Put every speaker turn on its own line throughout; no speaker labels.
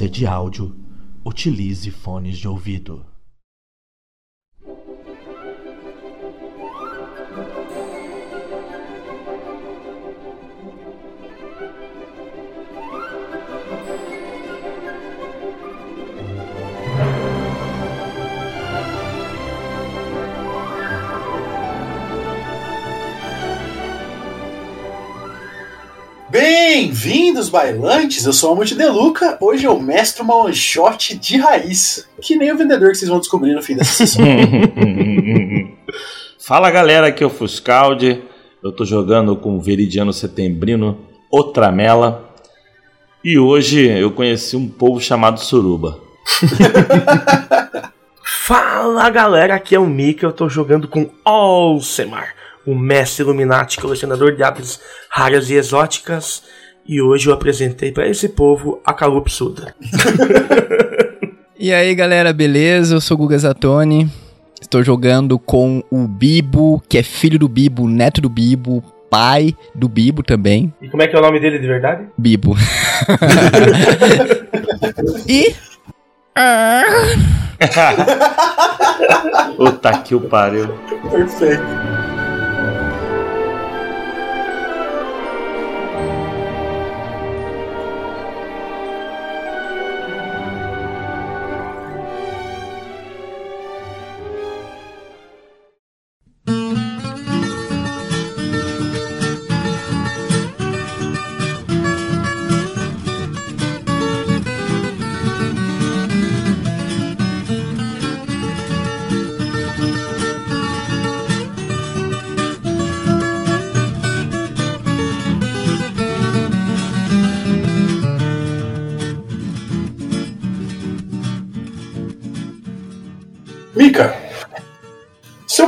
experiência de áudio, utilize fones de ouvido.
Bailantes! Eu sou a Monte Deluca. Hoje eu mestro uma one shot de raiz, que nem o vendedor que vocês vão descobrir no fim dessa sessão.
Fala galera, aqui é o Fuscaldi. Eu tô jogando com o Veridiano Setembrino, Otramela. E hoje eu conheci um povo chamado Suruba.
Fala galera, aqui é o Mika. Eu tô jogando com Alcemar o mestre Illuminati, colecionador de aves raras e exóticas, e hoje eu apresentei para esse povo a Calupsuda.
e aí galera, beleza? Eu sou o Guga Zatoni, estou jogando com o Bibo, que é filho do Bibo, neto do Bibo, pai do Bibo também.
E como é que é o nome dele de verdade?
Bibo. e.
Puta que o pariu.
Perfeito.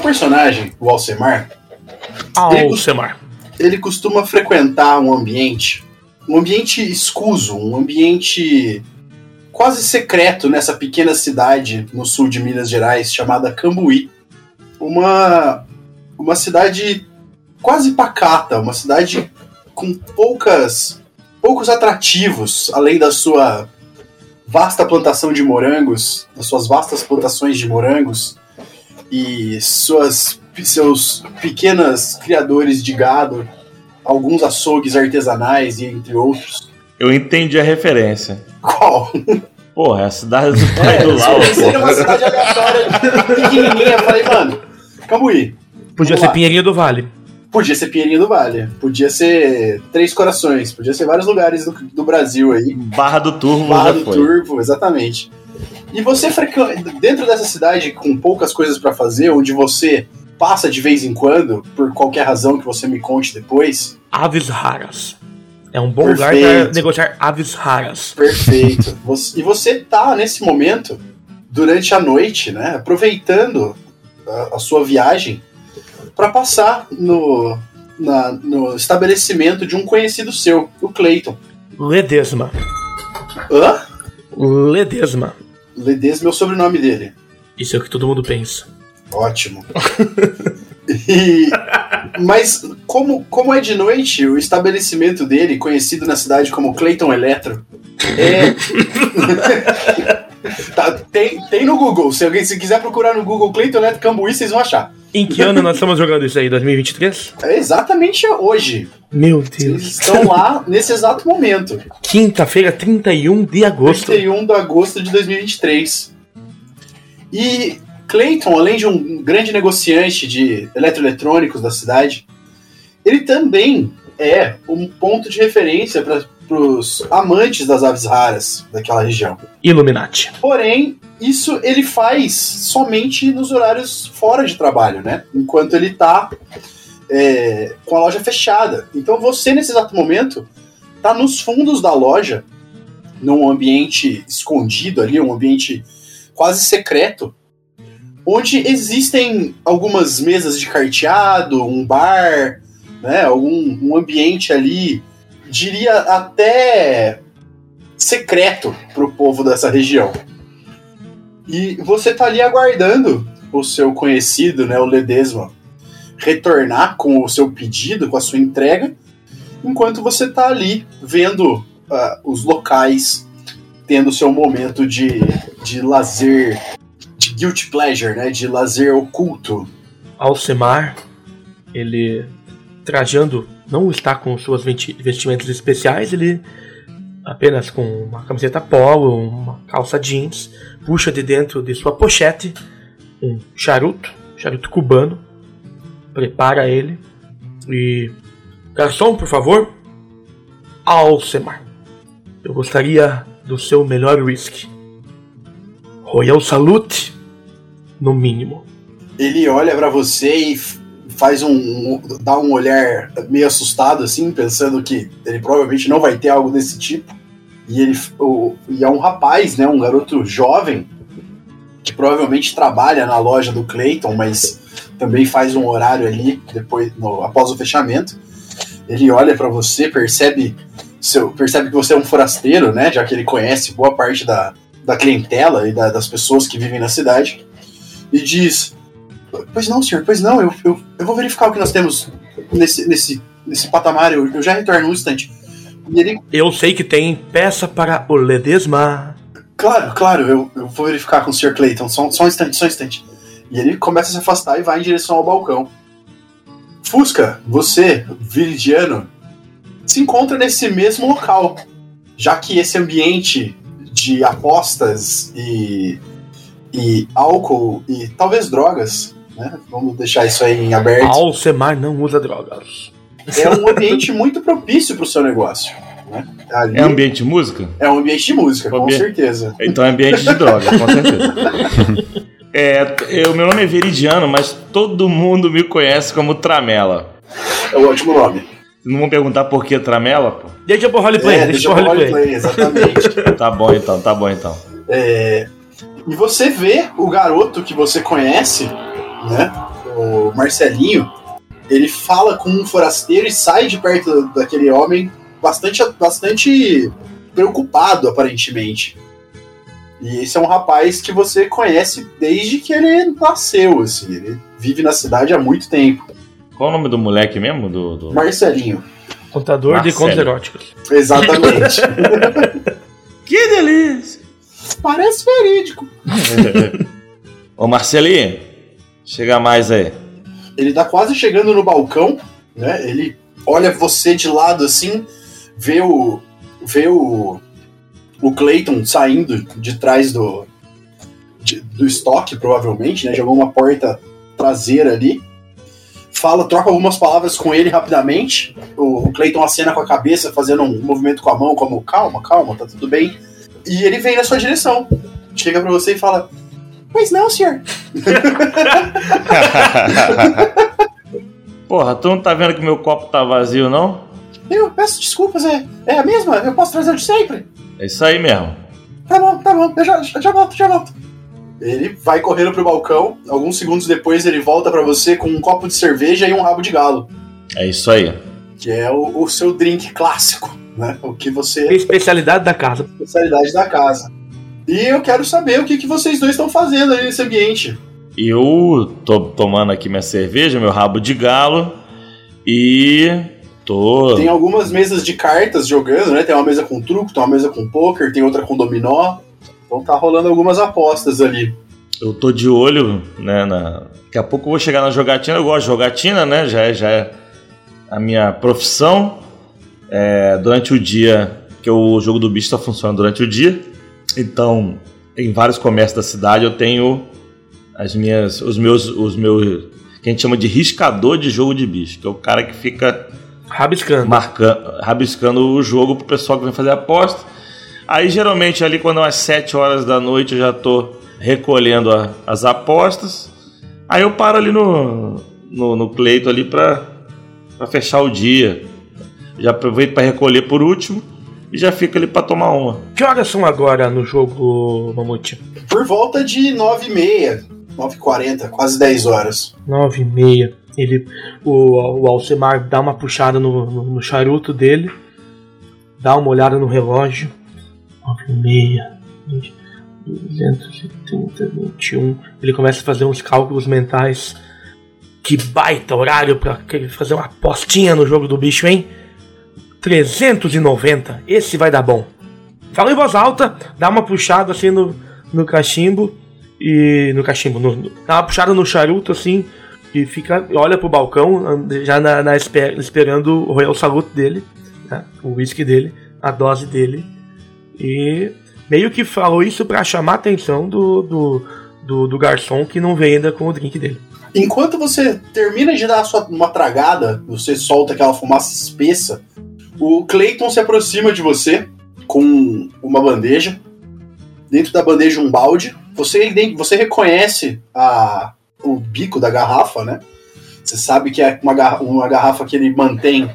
Personagem, o Alcemar,
Alcemar.
Ele, ele costuma frequentar um ambiente, um ambiente escuso, um ambiente quase secreto nessa pequena cidade no sul de Minas Gerais chamada Cambuí. Uma, uma cidade quase pacata, uma cidade com poucas poucos atrativos, além da sua vasta plantação de morangos, das suas vastas plantações de morangos e suas, seus pequenas criadores de gado, alguns açougues artesanais e entre outros.
Eu entendi a referência.
Qual?
Porra, é a cidade do pai é, do Lau.
Seria uma cidade aleatória, pequenininha. Eu falei, mano, Cambuí.
Podia ser lá. Pinheirinho do Vale.
Podia ser Pinheirinho do Vale, podia ser Três Corações, podia ser vários lugares do, do Brasil aí.
Barra do Turvo,
Barra do foi. Turvo, exatamente. E você dentro dessa cidade com poucas coisas para fazer, onde você passa de vez em quando, por qualquer razão que você me conte depois.
Aves raras. É um bom Perfeito. lugar para negociar aves raras.
Perfeito. e você tá nesse momento durante a noite, né, aproveitando a, a sua viagem para passar no, na, no estabelecimento de um conhecido seu, o Clayton.
Ledesma.
Hã?
Ledesma.
Ledesma é o sobrenome dele.
Isso é o que todo mundo pensa.
Ótimo. e, mas como, como é de noite, o estabelecimento dele, conhecido na cidade como Clayton Eletro, é. tá, tem, tem no Google. Se alguém se quiser procurar no Google Clayton Eletro Cambuí, vocês vão achar.
Em que ano nós estamos jogando isso aí? 2023?
É exatamente hoje.
Meu Deus.
Eles estão lá nesse exato momento.
Quinta-feira, 31 de agosto.
31 de agosto de 2023. E Clayton, além de um grande negociante de eletroeletrônicos da cidade, ele também é um ponto de referência para os amantes das aves raras daquela região.
Illuminati.
Porém, isso ele faz somente nos horários fora de trabalho, né? Enquanto ele está é, com a loja fechada. Então você, nesse exato momento, está nos fundos da loja, num ambiente escondido ali, um ambiente quase secreto, onde existem algumas mesas de carteado, um bar, né, algum um ambiente ali, diria até secreto para o povo dessa região. E você tá ali aguardando o seu conhecido, né, o Ledesma, retornar com o seu pedido, com a sua entrega, enquanto você tá ali vendo uh, os locais tendo seu momento de, de lazer, de guilty pleasure, né? De lazer oculto.
Alcemar, ele trajando, não está com suas vesti- vestimentas especiais, ele apenas com uma camiseta polo, uma calça jeans, puxa de dentro de sua pochete um charuto, charuto cubano, prepara ele e garçom, por favor, Alcemar. Eu gostaria do seu melhor whisky. Royal Salute, no mínimo.
Ele olha pra você e faz um, um- dá um olhar meio assustado assim, pensando que ele provavelmente não vai ter algo desse tipo. E ele o, e é um rapaz, né, um garoto jovem que provavelmente trabalha na loja do Clayton, mas também faz um horário ali depois no- após o fechamento. Ele olha pra você, percebe seu, percebe que você é um forasteiro, né, já que ele conhece boa parte da, da clientela e da- das pessoas que vivem na cidade. E diz: Pois não, senhor, pois não, eu, eu, eu vou verificar o que nós temos nesse, nesse, nesse patamar, eu, eu já retorno um instante. Ele,
Eu sei que tem peça para o Ledesma.
claro, claro, eu, eu vou verificar com o senhor Clayton, só, só um instante, só um instante. E ele começa a se afastar e vai em direção ao balcão. Fusca, você, Viridiano, se encontra nesse mesmo local, já que esse ambiente de apostas e, e álcool e talvez drogas, né? Vamos deixar isso aí em aberto.
Alcemar não usa drogas.
é um ambiente muito propício para o seu negócio. Né? Ali
É ambiente de música?
é um ambiente de música, com
Ambiente-
certeza.
Então é ambiente de droga, com certeza. É, eu, meu nome é Veridiano, mas todo mundo me conhece como Tramela.
É um ótimo nome.
Não vão perguntar por que Tramela, pô?
Deixa pro roleplay,
é,
deixa
deixa
pro
eu
roleplay.
roleplay, exatamente.
Tá bom então, tá bom então.
É, e você vê o garoto que você conhece, né? O Marcelinho, ele fala com um forasteiro e sai de perto daquele homem bastante, bastante preocupado, aparentemente. E esse é um rapaz que você conhece desde que ele nasceu, assim. Ele vive na cidade há muito tempo.
Qual o nome do moleque mesmo? Do, do...
Marcelinho.
Contador de
Marcelo.
contos eróticos.
Exatamente.
Que delícia!
Parece verídico.
Ô Marcelinho, chega mais aí.
Ele tá quase chegando no balcão, né? Ele olha você de lado assim, vê o. vê o. o Clayton saindo de trás do. de- do estoque, provavelmente, né? Jogou uma porta traseira ali. Fala, troca algumas palavras com ele rapidamente. O, o Clayton acena com a cabeça, fazendo um movimento com a mão, como calma, calma, tá tudo bem. E ele vem na sua direção. Chega pra você e fala: Pois não, senhor.
Porra, tu não tá vendo que meu copo tá vazio, não?
Eu peço desculpas, é, é a mesma? Eu posso trazer de sempre?
É isso aí mesmo.
Tá bom, tá bom, eu já, já volto, já volto. Ele vai correndo pro balcão, alguns segundos depois ele volta pra você com um copo de cerveja e um rabo de galo,
É isso aí.
que é o, o seu drink clássico, né? O que você.
Especialidade da casa.
especialidade da casa. E eu quero saber o que, que vocês dois estão fazendo aí nesse ambiente.
Eu tô tomando aqui minha cerveja, meu rabo de galo e tô.
Tem algumas mesas de cartas jogando, né? Tem uma mesa com truco, tem uma mesa com poker, tem outra com dominó. Então tá rolando algumas apostas ali.
Eu tô de olho, né? Na... Daqui a pouco eu vou chegar na jogatina. Eu gosto de jogatina, né? Já é, já é a minha profissão. É, durante o dia, que o jogo do bicho está funcionando durante o dia. Então, em vários comércios da cidade eu tenho as minhas, os meus, os meus, que a gente chama de riscador de jogo de bicho, que é o cara que fica
Rabiscando.
marcando, rabiscando o jogo pro pessoal que vem fazer aposta. Aí geralmente ali quando é umas 7 horas da noite eu já tô recolhendo a- as apostas. Aí eu paro ali no, no, no Cleito ali pra fechar o dia. Já aproveito pra recolher por último e já fico ali pra tomar uma.
Que horas são agora no jogo, Mamute?
Por volta de 9h30, 9h40, quase 10 horas.
Nove e meia. Ele, o, o Alcemar dá uma puxada no, no, no charuto dele, dá uma olhada no relógio. Nove e meia. 230, 21. Ele começa a fazer uns cálculos mentais. Que baita horário pra que- fazer uma apostinha no jogo do bicho, hein? 390. Esse vai dar bom. fala em voz alta, dá uma puxada assim no, no cachimbo e. No cachimbo, no, no- dá uma puxada no charuto assim e fica. olha pro balcão, já na, na esper- esperando o Royal Salute dele, né, o whisky dele, a dose dele. E meio que falou isso pra chamar a atenção do, do, do, do garçom que não vem ainda com o drink dele.
Enquanto você termina de dar sua, uma tragada, você solta aquela fumaça espessa, o Clayton se aproxima de você com uma bandeja. Dentro da bandeja, um balde. Você, você reconhece a, o bico da garrafa, né? Você sabe que é uma, garra- uma garrafa que ele mantém.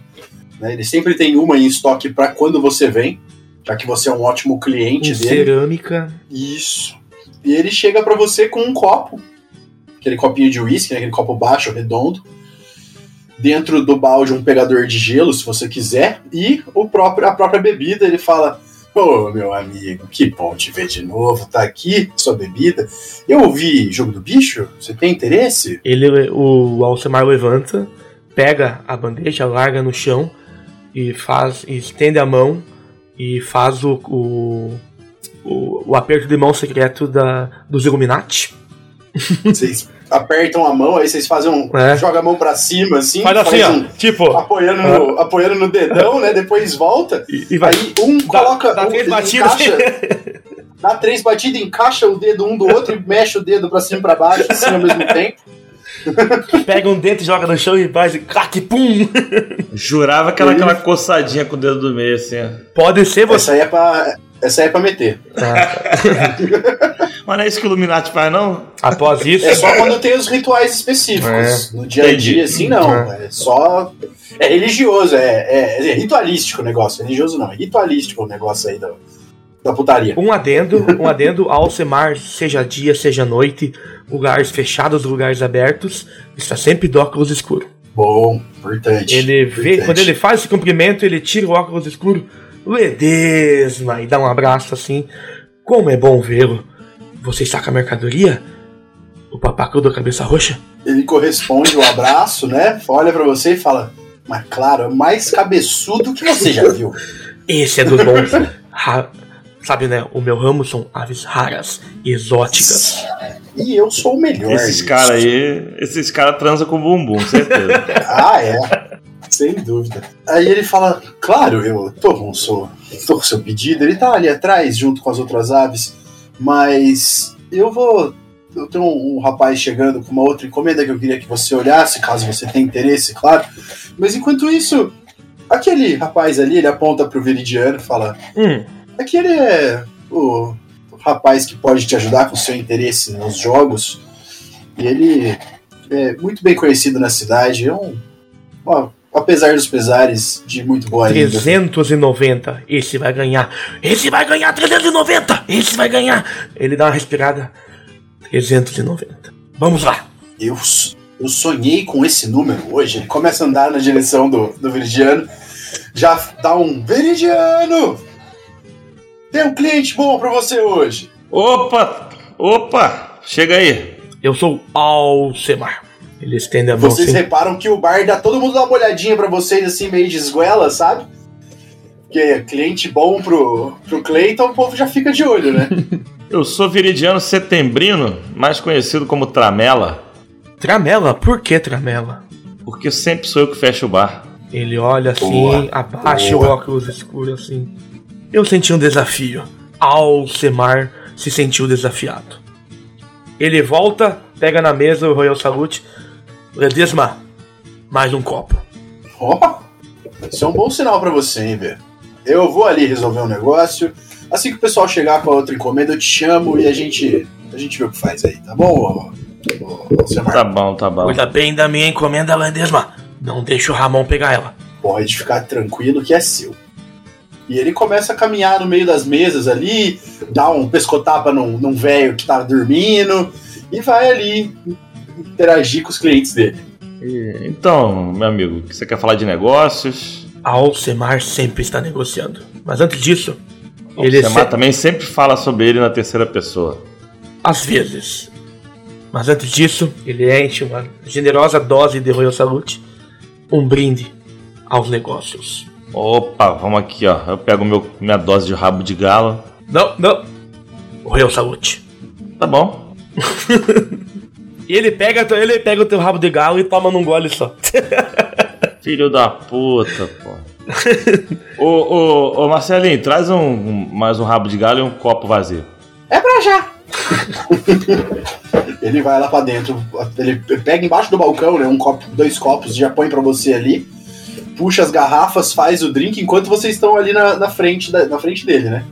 né? Ele sempre tem uma em estoque para quando você vem, já que você é um ótimo cliente dele.
cerâmica.
Isso. E ele chega pra você com um copo, aquele copinho de uísque, né, aquele copo baixo, redondo. Dentro do balde um pegador de gelo, se você quiser, e o próprio, a própria bebida. Ele fala: Ô meu amigo, que bom te ver de novo, tá aqui sua bebida. Eu ouvi Jogo do Bicho, você tem interesse?
Ele, o Alcemar levanta, pega a bandeja, larga no chão e faz, estende a mão e faz o, o, o, o aperto de mão secreto da, dos Illuminati.
Vocês apertam a mão, aí vocês fazem um.
É.
Joga a mão pra cima, assim,
Faz assim,
um-
ó, tipo,
apoiando, no, apoiando no dedão, né? Depois volta.
e, e vai.
Aí um coloca.
dá
um,
três batidas.
encaixa- dá três batidas, encaixa o dedo um do outro e mexe o dedo pra cima e pra baixo, assim ao mesmo tempo.
Pega um dente, joga no chão e faz e crack, pum!
Jurava que era aquela coçadinha com o dedo do meio, assim. ó.
Pode ser você.
Essa aí é pra, essa aí é pra meter.
Mas não é isso que o Illuminati faz, não?
Após isso,
É só quando tem os rituais específicos. No dia a dia, assim, não. É só. É religioso, é, é, é ritualístico o negócio. Religioso não, é ritualístico o negócio aí da, da putaria.
Um adendo, um adendo ao Alcemar, seja dia, seja noite, lugares fechados, lugares abertos, está sempre de óculos escuro.
Bom, importante.
Ele vê,
importante.
quando ele faz esse cumprimento, ele tira o óculos escuro, Ledesma, e dá um abraço assim. Como é bom vê-lo. Você está com a mercadoria? O papacu da cabeça roxa?
Ele corresponde o abraço, né? Olha pra você e fala: Mas claro, é mais cabeçudo que você já viu.
Esse é dos bons. Ra- Sabe, né? O meu ramo são aves raras e exóticas.
E eu sou o melhor.
Esses caras aí, esses caras transam com bumbum, certeza.
Ah, é. Sem dúvida. Aí ele fala: Claro, eu tô com o seu, tô com seu pedido. Ele tá ali atrás, junto com as outras aves. Mas eu vou. Eu tenho um, um rapaz chegando com uma outra encomenda que eu queria que você olhasse, caso você tenha interesse, claro. Mas enquanto isso, aquele rapaz ali, ele aponta pro Veridiano e fala:
Hum,
Aquele é o rapaz que pode te ajudar com seu interesse nos jogos. E ele é muito bem conhecido na cidade. É um, ó, apesar dos pesares, de muito boa índole.
390. Esse vai ganhar. Esse vai ganhar 390. Esse vai ganhar. Ele dá uma respirada. 390. Vamos lá.
Eu, eu sonhei com esse número hoje. Ele começa a andar na direção do, do Veridiano. Já dá um Veridiano! Tem um cliente bom pra você hoje.
Opa! Opa! Chega aí.
Eu sou Alcemar. Ele estende a mão
Vocês
assim.
reparam que o bar dá todo mundo dá uma olhadinha pra vocês, assim, meio de esguela, sabe? Porque é cliente bom pro, pro Cleiton, o povo já fica de olho, né?
Eu sou Viridiano Setembrino, mais conhecido como Tramela,
Tramela? Por que tramela?
porque sempre sou eu que fecho o bar.
Ele olha assim,
Boa,
abaixa
boa.
o óculos escuro assim. Eu senti um desafio. Alcemar se sentiu desafiado. Ele volta, pega na mesa o Royal Salute. Ledesma, mais um copo.
Ó, isso é um bom sinal pra você, hein, velho? Eu vou ali resolver um negócio. Assim que o pessoal chegar com a outra encomenda, eu te chamo e a gente, a gente vê o que faz aí, tá bom, Semar?
Tá bom, tá bom.
Cuida bem da minha encomenda, Ledesma. Não deixa o Ramon pegar ela.
Pode ficar tranquilo que é seu. E ele começa a caminhar no meio das mesas ali, dá um pescotapa num, num velho que tá dormindo, e vai ali interagir com os clientes dele.
Então, meu amigo, você quer falar de negócios?
Alcemar sempre está negociando. Mas antes disso, ele
Ele
se...
também sempre fala sobre ele na terceira pessoa.
às vezes. Mas antes disso, ele enche uma generosa dose de Royal Salute, um brinde aos negócios.
Opa, vamos aqui, ó. Eu pego meu, minha dose de rabo de galo.
Não, não. Morreu, salute.
Tá bom.
E ele pega, ele pega o teu rabo de galo e toma num gole só.
Filho da puta, pô. ô, ô, ô, Marcelinho, traz um, um- mais um rabo de galo e um copo vazio.
É pra já! ele vai lá pra dentro, ele pega embaixo do balcão, né? Um copo, dois copos, já põe pra você ali, puxa as garrafas, faz o drink enquanto vocês estão ali na, na frente, da- na frente dele, né?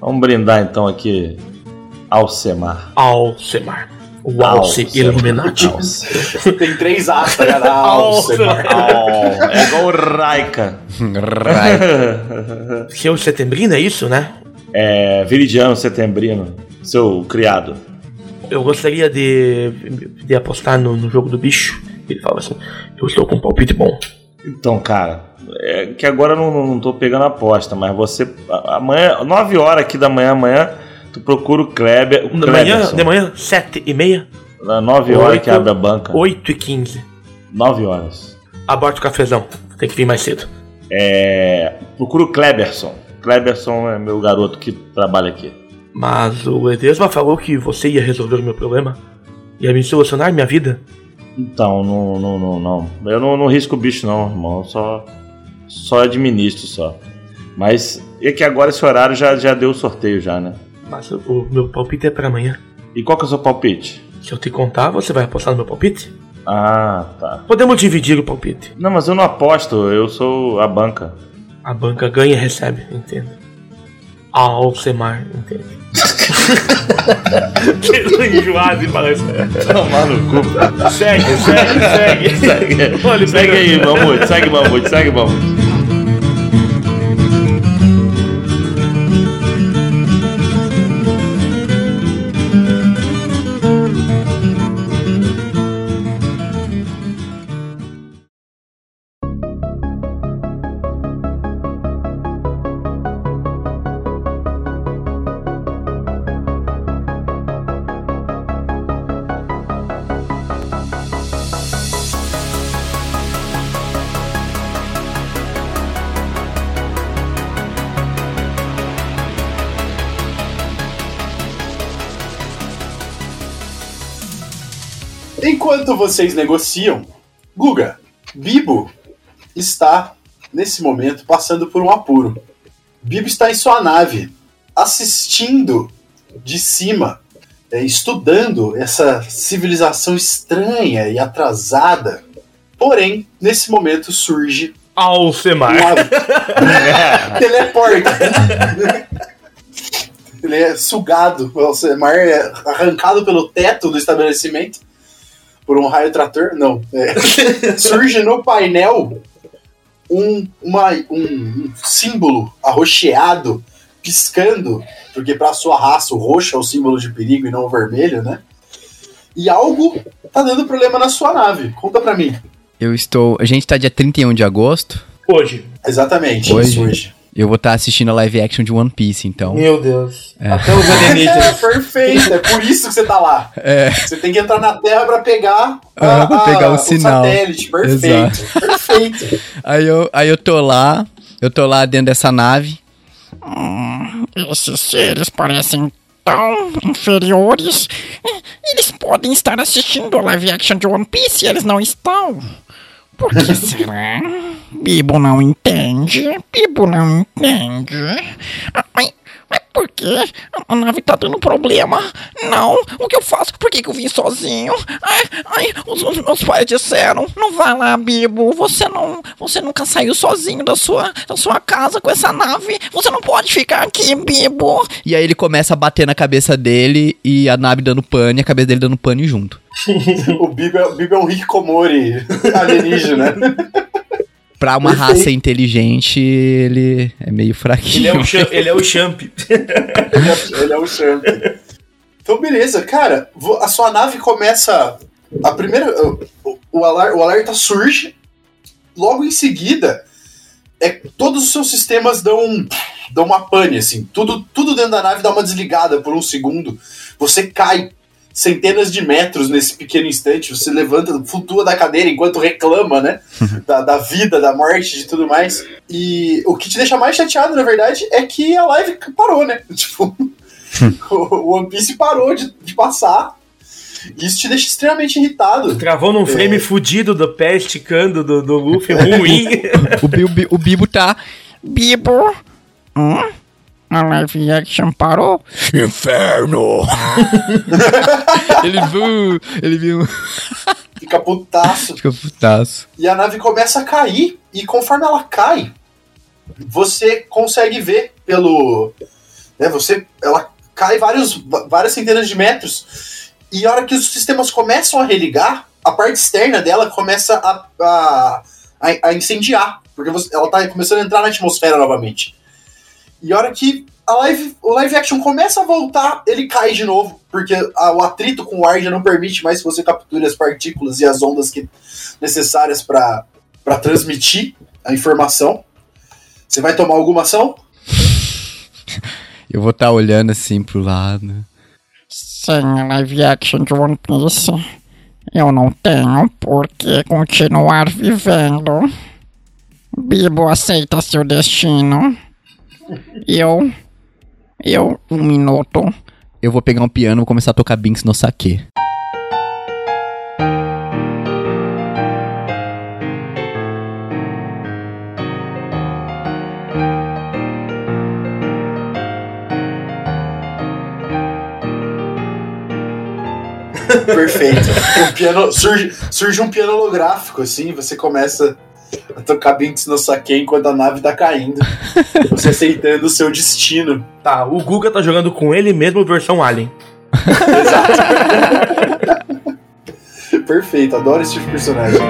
Vamos brindar então aqui Alcemar.
Alcemar. O Alce Illuminati.
Alce.
Tem três A's, tá ligado? Alcemar.
Al- É igual o Raika.
Right.
Seu setembrino é isso, né?
É, Viridiano Setembrino, seu criado.
Eu gostaria de, de apostar no, no jogo do bicho. Ele fala assim: Eu estou com um palpite bom.
Então, cara, é que agora eu não, não tô pegando aposta, mas você. Amanhã, 9 horas aqui da manhã, amanhã, tu procura o Kleber. O
De manhã, de manhã, 7 e meia,
Às 9 horas
Oito.
que abre a banca.
8 e 15.
9 horas.
Aborta o cafezão. Tem que vir mais cedo.
É, procura o Kleberson. Kleberson é meu garoto que trabalha aqui.
Mas o Edesma falou que você ia resolver o meu problema. Ia me solucionar minha vida.
Então, não, não, não, não. Eu não, não risco o bicho, não, irmão. Eu só, só administro só. Mas é que agora esse horário já, já deu o sorteio, já, né?
Mas o, meu palpite é pra amanhã.
E qual que é o seu palpite?
Se eu te contar, você vai apostar no meu palpite?
Ah, tá.
Podemos dividir o palpite.
Não, mas eu não aposto, eu sou a banca.
A banca ganha e recebe, entendo. A Alcemar, entende? que enjoado falar isso.
Tomar no cu.
Segue, segue, segue.
segue, segue aí, mamute, segue mamute, segue mamute.
Enquanto vocês negociam, Guga, Bibo está, nesse momento, passando por um apuro. Bibo está em sua nave, assistindo de cima, é, estudando essa civilização estranha e atrasada. Porém, nesse momento surge um
Alcemar.
av- teleporta. Ele é sugado, o Alcemar é arrancado pelo teto do estabelecimento por um raio trator. Não. é. Surge no painel um, uma- um- um símbolo arroxeado, piscando, porque para sua raça o roxo é o símbolo de perigo e não o vermelho, né? E algo tá dando problema na sua nave. Conta pra mim.
Eu estou. A gente tá dia 31 de agosto.
Hoje.
Exatamente,
Hoje?
isso hoje.
Eu vou estar assistindo a live action de One Piece, então.
Meu Deus.
É.
Até os
É,
alienígenas.
perfeito, é por isso que você tá lá.
É.
Você tem que entrar na Terra pra pegar,
Ah, pra pegar o sinal.
satélite. Perfeito, perfeito.
Aí eu, aí eu tô lá, eu tô lá dentro dessa nave.
Esses seres parecem tão inferiores. Eles podem estar assistindo a live action de One Piece e eles não estão. Por que será? Bibo não entende. Bibo não entende. Ai, mas por que a nave tá dando problema? Não, o que eu faço? Por que, que eu vim sozinho? Ai, ai, os, os meus pais disseram, não vai lá, Bibo. Você não, você nunca saiu sozinho da sua, da sua casa com essa nave. Você não pode ficar aqui, Bibo.
E aí ele começa a bater na cabeça dele e a nave dando pane e a cabeça dele dando pane junto.
O Bibo é, o Bibo é um alienígena.
Pra uma
Perfeito.
raça inteligente, ele é meio fraquinho.
Ele é o, champ, ele é o champ.
Ele é, o champ. Então, beleza, cara. A sua nave começa. A primeira. O, o, alar- o alerta surge. Logo em seguida, é, todos os seus sistemas dão, um- dão uma pane, assim. Tudo, tudo dentro da nave dá uma desligada por um segundo. Você cai centenas de metros nesse pequeno instante. Você levanta, flutua da cadeira enquanto reclama, né? da, da vida, da morte, de tudo mais. E o que te deixa mais chateado, na verdade, é que a live parou, né? Tipo, o One Piece parou de, de passar. E isso te deixa extremamente irritado.
Travou num frame
É.
fudido do pé esticando do, do Luffy ruim.
O, o Bi- o Bibo tá.
Bibo? Hum? A live action parou?
Inferno! ele viu. Ele viu.
Fica putaço.
Fica putaço.
E a nave começa a cair. E conforme ela cai, você consegue ver pelo. Né, você, ela cai vários, várias centenas de metros. E a hora que os sistemas começam a religar, a parte externa dela começa a, a, a, incendiar. Porque você- ela está começando a entrar na atmosfera novamente. E a hora que a live, o live action começa a voltar, ele cai de novo. Porque a- o atrito com o ar já não permite mais que você capture as partículas e as ondas que, necessárias para transmitir a informação. Você vai tomar alguma ação?
Eu vou estar olhando assim pro lado.
Sem a live action de One Piece, eu não tenho por que continuar vivendo. Bibo aceita seu destino. Eu. Eu, um minuto.
Eu vou pegar um piano e vou começar a tocar Binks no Sake.
Perfeito. Um piano, surge, surge um piano holográfico, assim, você começa a tocar Binks no Sake enquanto a nave tá caindo. Você aceitando o seu destino.
tá, o Guga tá jogando com ele mesmo versão Alien.
Perfeito, adoro esse tipo de personagem.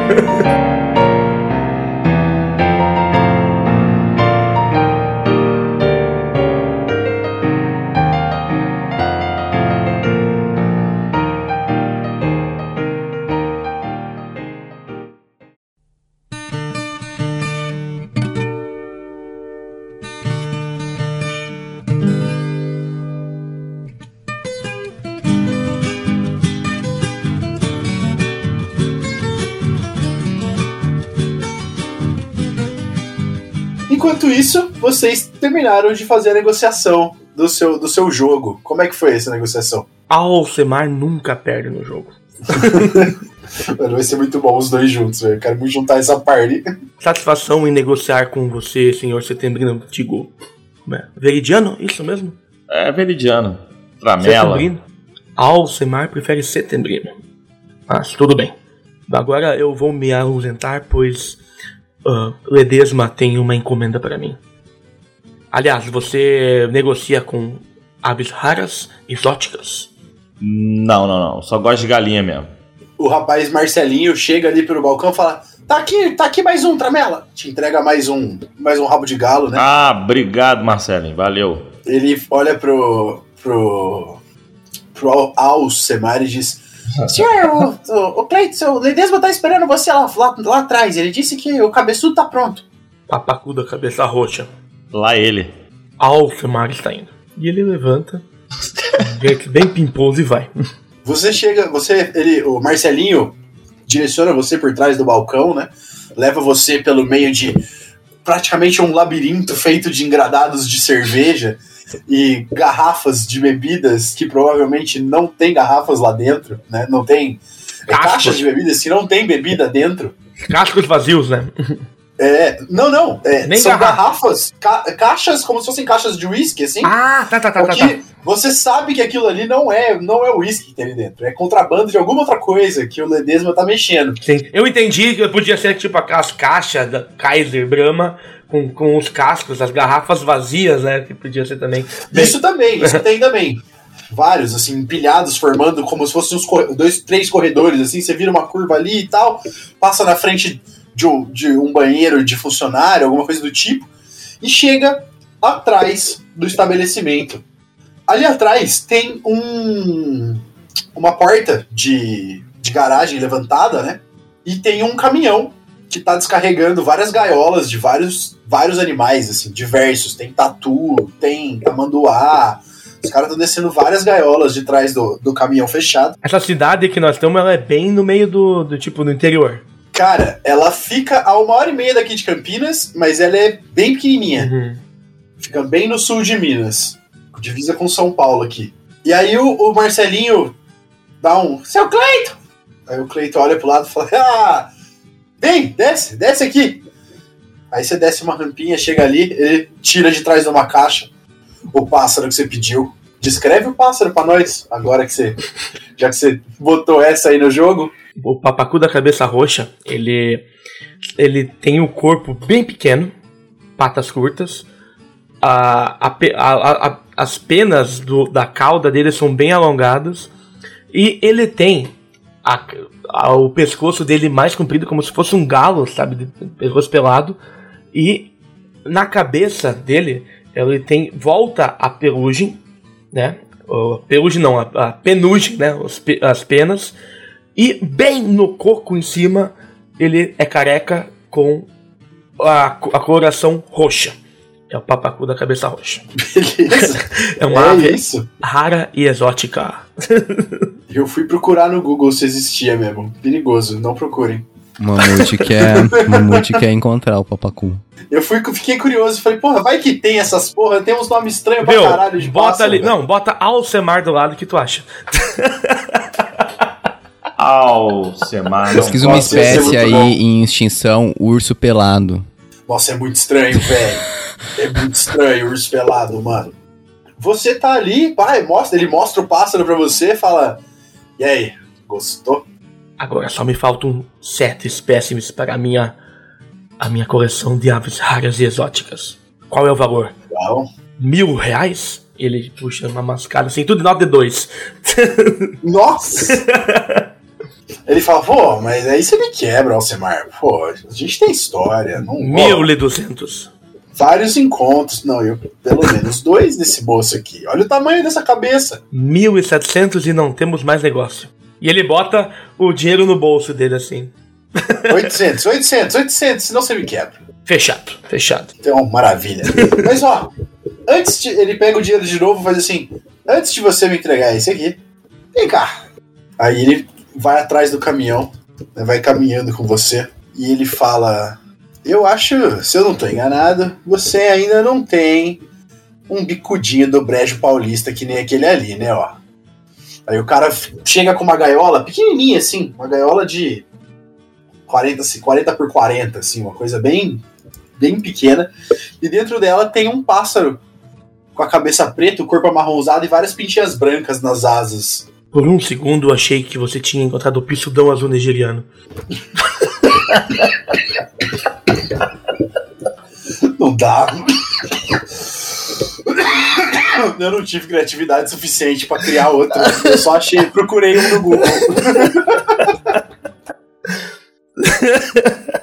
Enquanto isso, vocês terminaram de fazer a negociação do seu, do seu jogo. Como é que foi essa negociação?
Alcemar nunca perde no jogo.
Mano, vai ser muito bom os dois juntos, velho. Quero muito juntar essa party.
Satisfação em negociar com você, senhor Setembrino Tigo. Como é? Veridiano? Isso mesmo?
É veridiano. Tramela.
Setembrino? Alcemar prefere Setembrino. Mas tudo bem. Agora eu vou me ausentar, pois ah, Ledesma tem uma encomenda para mim. Aliás, você negocia com aves raras exóticas?
Não, não, não. Só gosto de galinha mesmo.
O rapaz Marcelinho chega ali pelo balcão e fala: Tá aqui, tá aqui mais um, Tramela. Te entrega mais um, mais um rabo de galo, né?
Ah, obrigado, Marcelinho. Valeu.
Ele olha pro. pro. pro Al- Alcemar e diz: Senhor, o, o, o Cleiton, o Ledesma tá esperando você lá, lá, lá atrás. Ele disse que o cabeçudo tá pronto.
Papacu da cabeça roxa.
Lá ele.
Alcemar está indo. E ele levanta, bem pimposo e vai.
Você chega, você, ele, o Marcelinho direciona você por trás do balcão, né? Leva você pelo meio de praticamente um labirinto feito de engradados de cerveja e garrafas de bebidas que provavelmente não tem garrafas lá dentro, né? Não tem é,
Cascos.
caixas de bebidas que não tem bebida dentro.
Cascos vazios, né?
É, não, não. é,
Nem
são
garrafa.
garrafas, ca- caixas como se fossem caixas de uísque, assim.
Ah, tá, tá, tá, tá. tá.
você sabe que aquilo ali não é não é uísque que tem ali dentro, é contrabando de alguma outra coisa que o Ledesma tá mexendo.
Sim. Eu entendi que podia ser tipo aquelas caixas da Kaiser Brahma com, com os cascos, as garrafas vazias, né? Que podia ser também.
Isso também, isso tem também. Vários, assim, empilhados, formando como se fossem uns dois, três corredores, assim, você vira uma curva ali e tal, passa na frente de um, de um banheiro de funcionário, alguma coisa do tipo, e chega atrás do estabelecimento. Ali atrás tem um uma porta de, de garagem levantada, né? E tem um caminhão que tá descarregando várias gaiolas de vários, vários animais, assim, diversos. Tem tatu, tem tamanduá, Os caras estão descendo várias gaiolas de trás do, do caminhão fechado.
Essa cidade que nós estamos, ela é bem no meio do, do tipo, no interior.
Cara, ela fica a uma hora e meia daqui de Campinas, mas ela é bem pequenininha.
Uhum.
Fica bem no sul de Minas. Divisa com São Paulo aqui. E aí o, o Marcelinho dá um. Seu Cleito! Aí o Cleito olha pro lado e fala: Ah! Vem, desce, desce aqui. Aí você desce uma rampinha, chega ali, ele tira de trás de uma caixa o pássaro que você pediu. Descreve o pássaro pra nós, agora que você. Já que você botou essa aí no jogo.
O papacu da cabeça roxa, ele, ele tem o corpo bem pequeno, patas curtas. A, a, a- as penas do- da cauda dele são bem alongadas. E ele tem o pescoço dele mais comprido, como se fosse um galo, sabe? Pescoço pelado. E na cabeça dele, ele tem volta a pelugem, né? O, pelugem não, a, penugem, né? Pe- as penas. E bem no coco em cima, ele é careca com a, a coloração roxa. É o papacu da cabeça roxa.
Beleza?
É uma
é
ave
isso.
rara e exótica.
Eu fui procurar no Google se existia mesmo. Perigoso, não procurem.
Mamute quer, Mamute quer encontrar o papacu.
Eu fui, fiquei curioso, falei, porra, vai que tem essas porra, tem uns nomes estranhos pra caralho de
Bota
pássaro,
ali.
velho.
Não, bota Alcemar do lado que tu acha.
Alcemar.
Pesquisa uma espécie aí
bom.
em extinção, urso pelado.
Nossa, é muito estranho, velho. É muito estranho o urso pelado, mano. Você tá ali, pai, mostra, ele mostra o pássaro pra você e fala: E aí, gostou?
Agora só me faltam sete espécimes para a minha, a minha coleção de aves raras e exóticas. Qual é o valor?
Não.
Mil reais? Ele puxa uma mascada assim, tudo de nota de dois.
Nossa! Ele fala, pô, mas aí você me quebra, Alcemar. Pô, a gente tem história. Não
Mil e duzentos.
Vários encontros. Não, eu, pelo menos dois desse moço aqui. Olha o tamanho dessa cabeça.
Mil e setecentos e não temos mais negócio. E ele bota o dinheiro no bolso dele assim.
800, 800, 800, senão você me quebra.
Fechado, fechado.
Então, maravilha. Mas ó, antes de. Ele pega o dinheiro de novo e faz assim: Antes de você me entregar esse aqui, vem cá. Aí ele vai atrás do caminhão, né, vai caminhando com você, e ele fala: Eu acho, se eu não tô enganado, você ainda não tem um bicudinho do Brejo Paulista que nem aquele ali, né, ó. Aí o cara chega com uma gaiola pequenininha assim, uma gaiola de 40, assim, 40 por 40, assim, uma coisa bem bem pequena, e dentro dela tem um pássaro com a cabeça preta, o corpo amarronzado e várias pintinhas brancas nas asas.
Por um segundo eu achei que você tinha encontrado o pissudão azul nigeriano.
Não dá. Eu não tive criatividade suficiente pra criar outro. Eu só achei, procurei um no Google.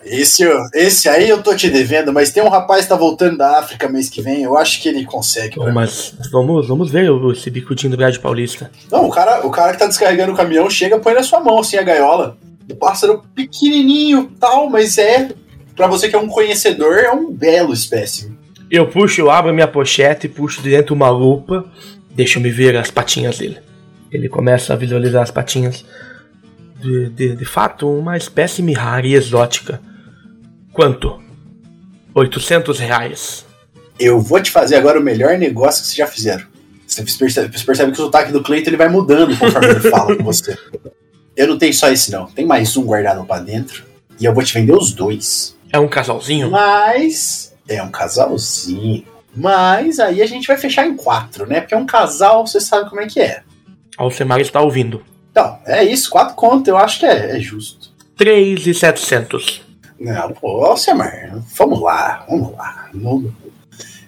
Esse, esse aí eu tô te devendo, mas tem um rapaz que tá voltando da África mês que vem. Eu acho que ele consegue. pra mim.
Mas vamos, vamos ver esse bicudinho do Brad Paulista.
Não, o cara, o cara que tá descarregando o caminhão chega, põe na sua mão assim a gaiola. O pássaro pequenininho, tal, mas é Pra você que é um conhecedor, é um belo espécime.
Eu puxo, eu abro minha pochete, puxo de dentro uma lupa, deixa eu me ver as patinhas dele. Ele começa a visualizar as patinhas. De, de, de fato, uma espécime rara e exótica. Quanto? 800 reais.
Eu vou te fazer agora o melhor negócio que vocês já fizeram. Você percebe, você percebe que o sotaque do Cleiton ele vai mudando conforme ele fala com você. Eu não tenho só esse, não. Tem mais um guardado pra dentro. E eu vou te vender os dois.
É um casalzinho?
Mas é um casalzinho. Mas aí a gente vai fechar em quatro, né? Porque é um casal, você sabe como é que é.
Alcemar está ouvindo.
Então, é isso, quatro conto, eu acho que é, é justo.
3,700.
Não, pô, Alcemar, vamos lá, vamos lá.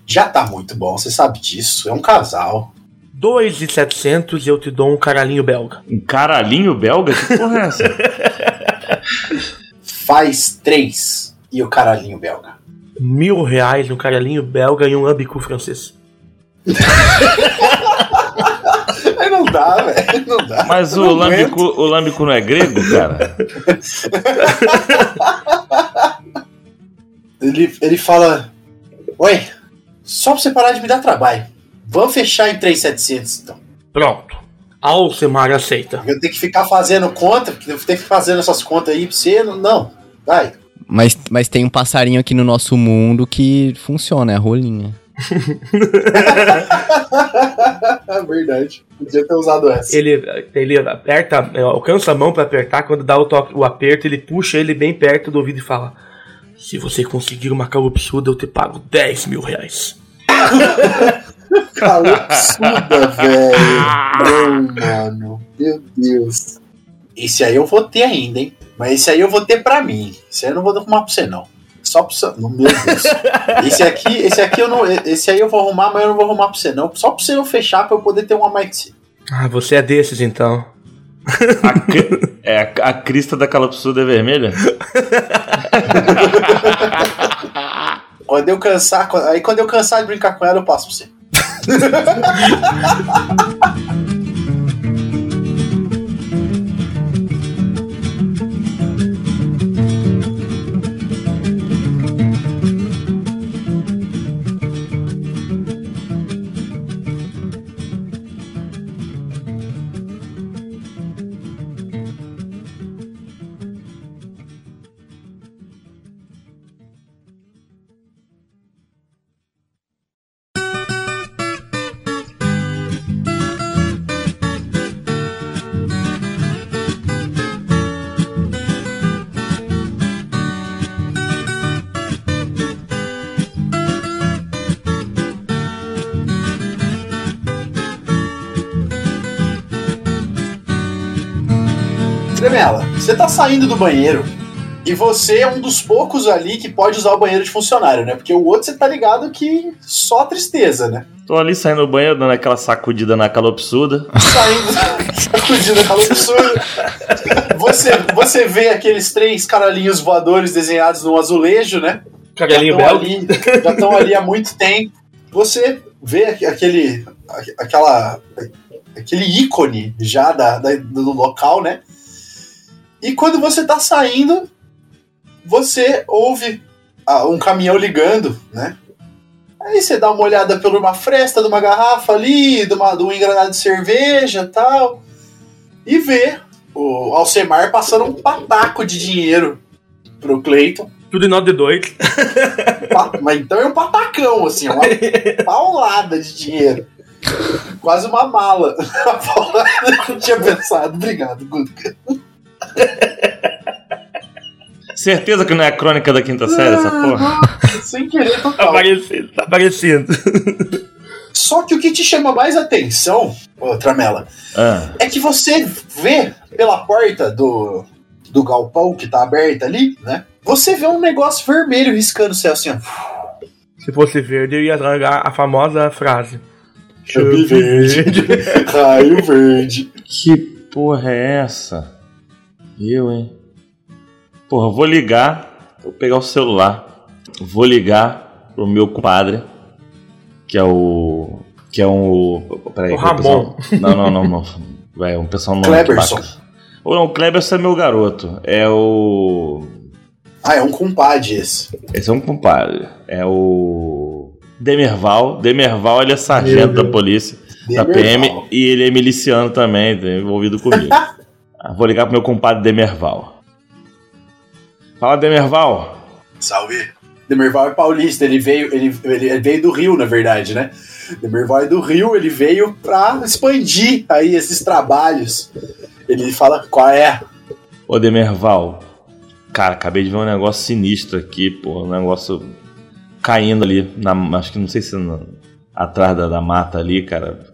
Já tá muito bom, você sabe disso. É um casal.
2,700 e eu te dou um caralhinho belga.
Um caralhinho belga? Que porra é essa?
Faz três e o caralhinho belga.
Mil reais, um caralhinho belga e um lambicu francês.
Dá, velho. Não dá.
Mas o lambico, o lambico não é grego, cara?
Ele, ele fala: Oi, só pra você parar de me dar trabalho. Vamos fechar em 3,700 então.
Pronto. Alcemar aceita.
Eu tenho que ficar fazendo conta, porque eu tenho que ficar fazendo essas contas aí pra você. não- Não, vai.
Mas, mas tem um passarinho aqui no nosso mundo que funciona, é a rolinha.
Verdade. Podia ter usado essa.
Ele, ele aperta, é, alcança a mão pra apertar. Quando dá o, toque, o aperto, ele puxa ele bem perto do ouvido e fala: Se você conseguir uma calopsuda, eu te pago 10 mil reais.
Calopsuda, velho. Não, mano. Meu Deus. Esse aí eu vou ter ainda, hein? Mas esse aí eu vou ter pra mim. Esse aí eu não vou arrumar pra você, não. Só pra você. Não, meu Deus. Esse aqui, esse aqui eu não. Esse aí eu vou arrumar, mas eu não vou arrumar pra você, não. Só pra você não fechar pra eu poder ter uma você.
Ah, você é desses então.
A, cri- é, a, a crista da calopsuda é vermelha?
Quando eu cansar, aí quando eu cansar de brincar com ela, eu passo pra você. Você tá saindo do banheiro e você é um dos poucos ali que pode usar o banheiro de funcionário, né? Porque o outro você tá ligado que só tristeza, né?
Tô ali saindo do banheiro, dando aquela sacudida na calopsuda.
Saindo, sacudindo aquela absurda. Você, você vê aqueles três caralhinhos voadores desenhados num azulejo, né?
Cagelinho
já ali, já estão ali há muito tempo. Você vê aqu- aquele, aqu- aquela, aquele ícone já da, da- do local, né? E quando você tá saindo, você ouve ah, um caminhão ligando, né? Aí você dá uma olhada por uma fresta de uma garrafa ali, de, uma, de um engranado de cerveja e tal, e vê o Alcemar passando um pataco de dinheiro pro Cleiton.
Tudo em nota de dois.
Pa- Mas então é um patacão, assim, uma paulada de dinheiro. Quase uma mala. Não tinha pensado. Obrigado, Guga.
Certeza que não é a crônica da quinta série, essa porra?
Sem querer
Tá
total.
aparecendo, tá aparecendo.
Só que o que te chama mais atenção, ô Tramela,
Ah,
é que você vê pela porta do, do galpão que tá aberta ali, né? Você vê um negócio vermelho riscando o céu assim, ó.
Se fosse verde, eu ia largar a famosa frase.
Chame verde. Raio verde.
que porra é essa? Eu, hein? Porra, vou ligar, vou pegar o celular, vou ligar pro meu compadre, que é o. que é um. Peraí,
O Ramon.
pessoal- Não, não, não, não. É um pessoal não.
Kleberson.
Ou não, o Kleberson é meu garoto. É o.
Ah, é um compadre esse.
Esse é um compadre. É o. Demerval. Demerval, ele é sargento da polícia, da
Demerval.
PM, e ele é miliciano também, tá envolvido comigo. Ah, Vou ligar pro meu compadre Demerval. Fala, Demerval.
Salve. Demerval é paulista, ele veio, ele, ele, veio do Rio, na verdade, né? Demerval é do Rio, ele veio pra expandir aí esses trabalhos. Ele fala qual é.
Ô, Demerval. Cara, acabei de ver um negócio sinistro aqui, pô. Um negócio caindo ali. Na, acho que não sei se na- atrás da, da mata ali, cara.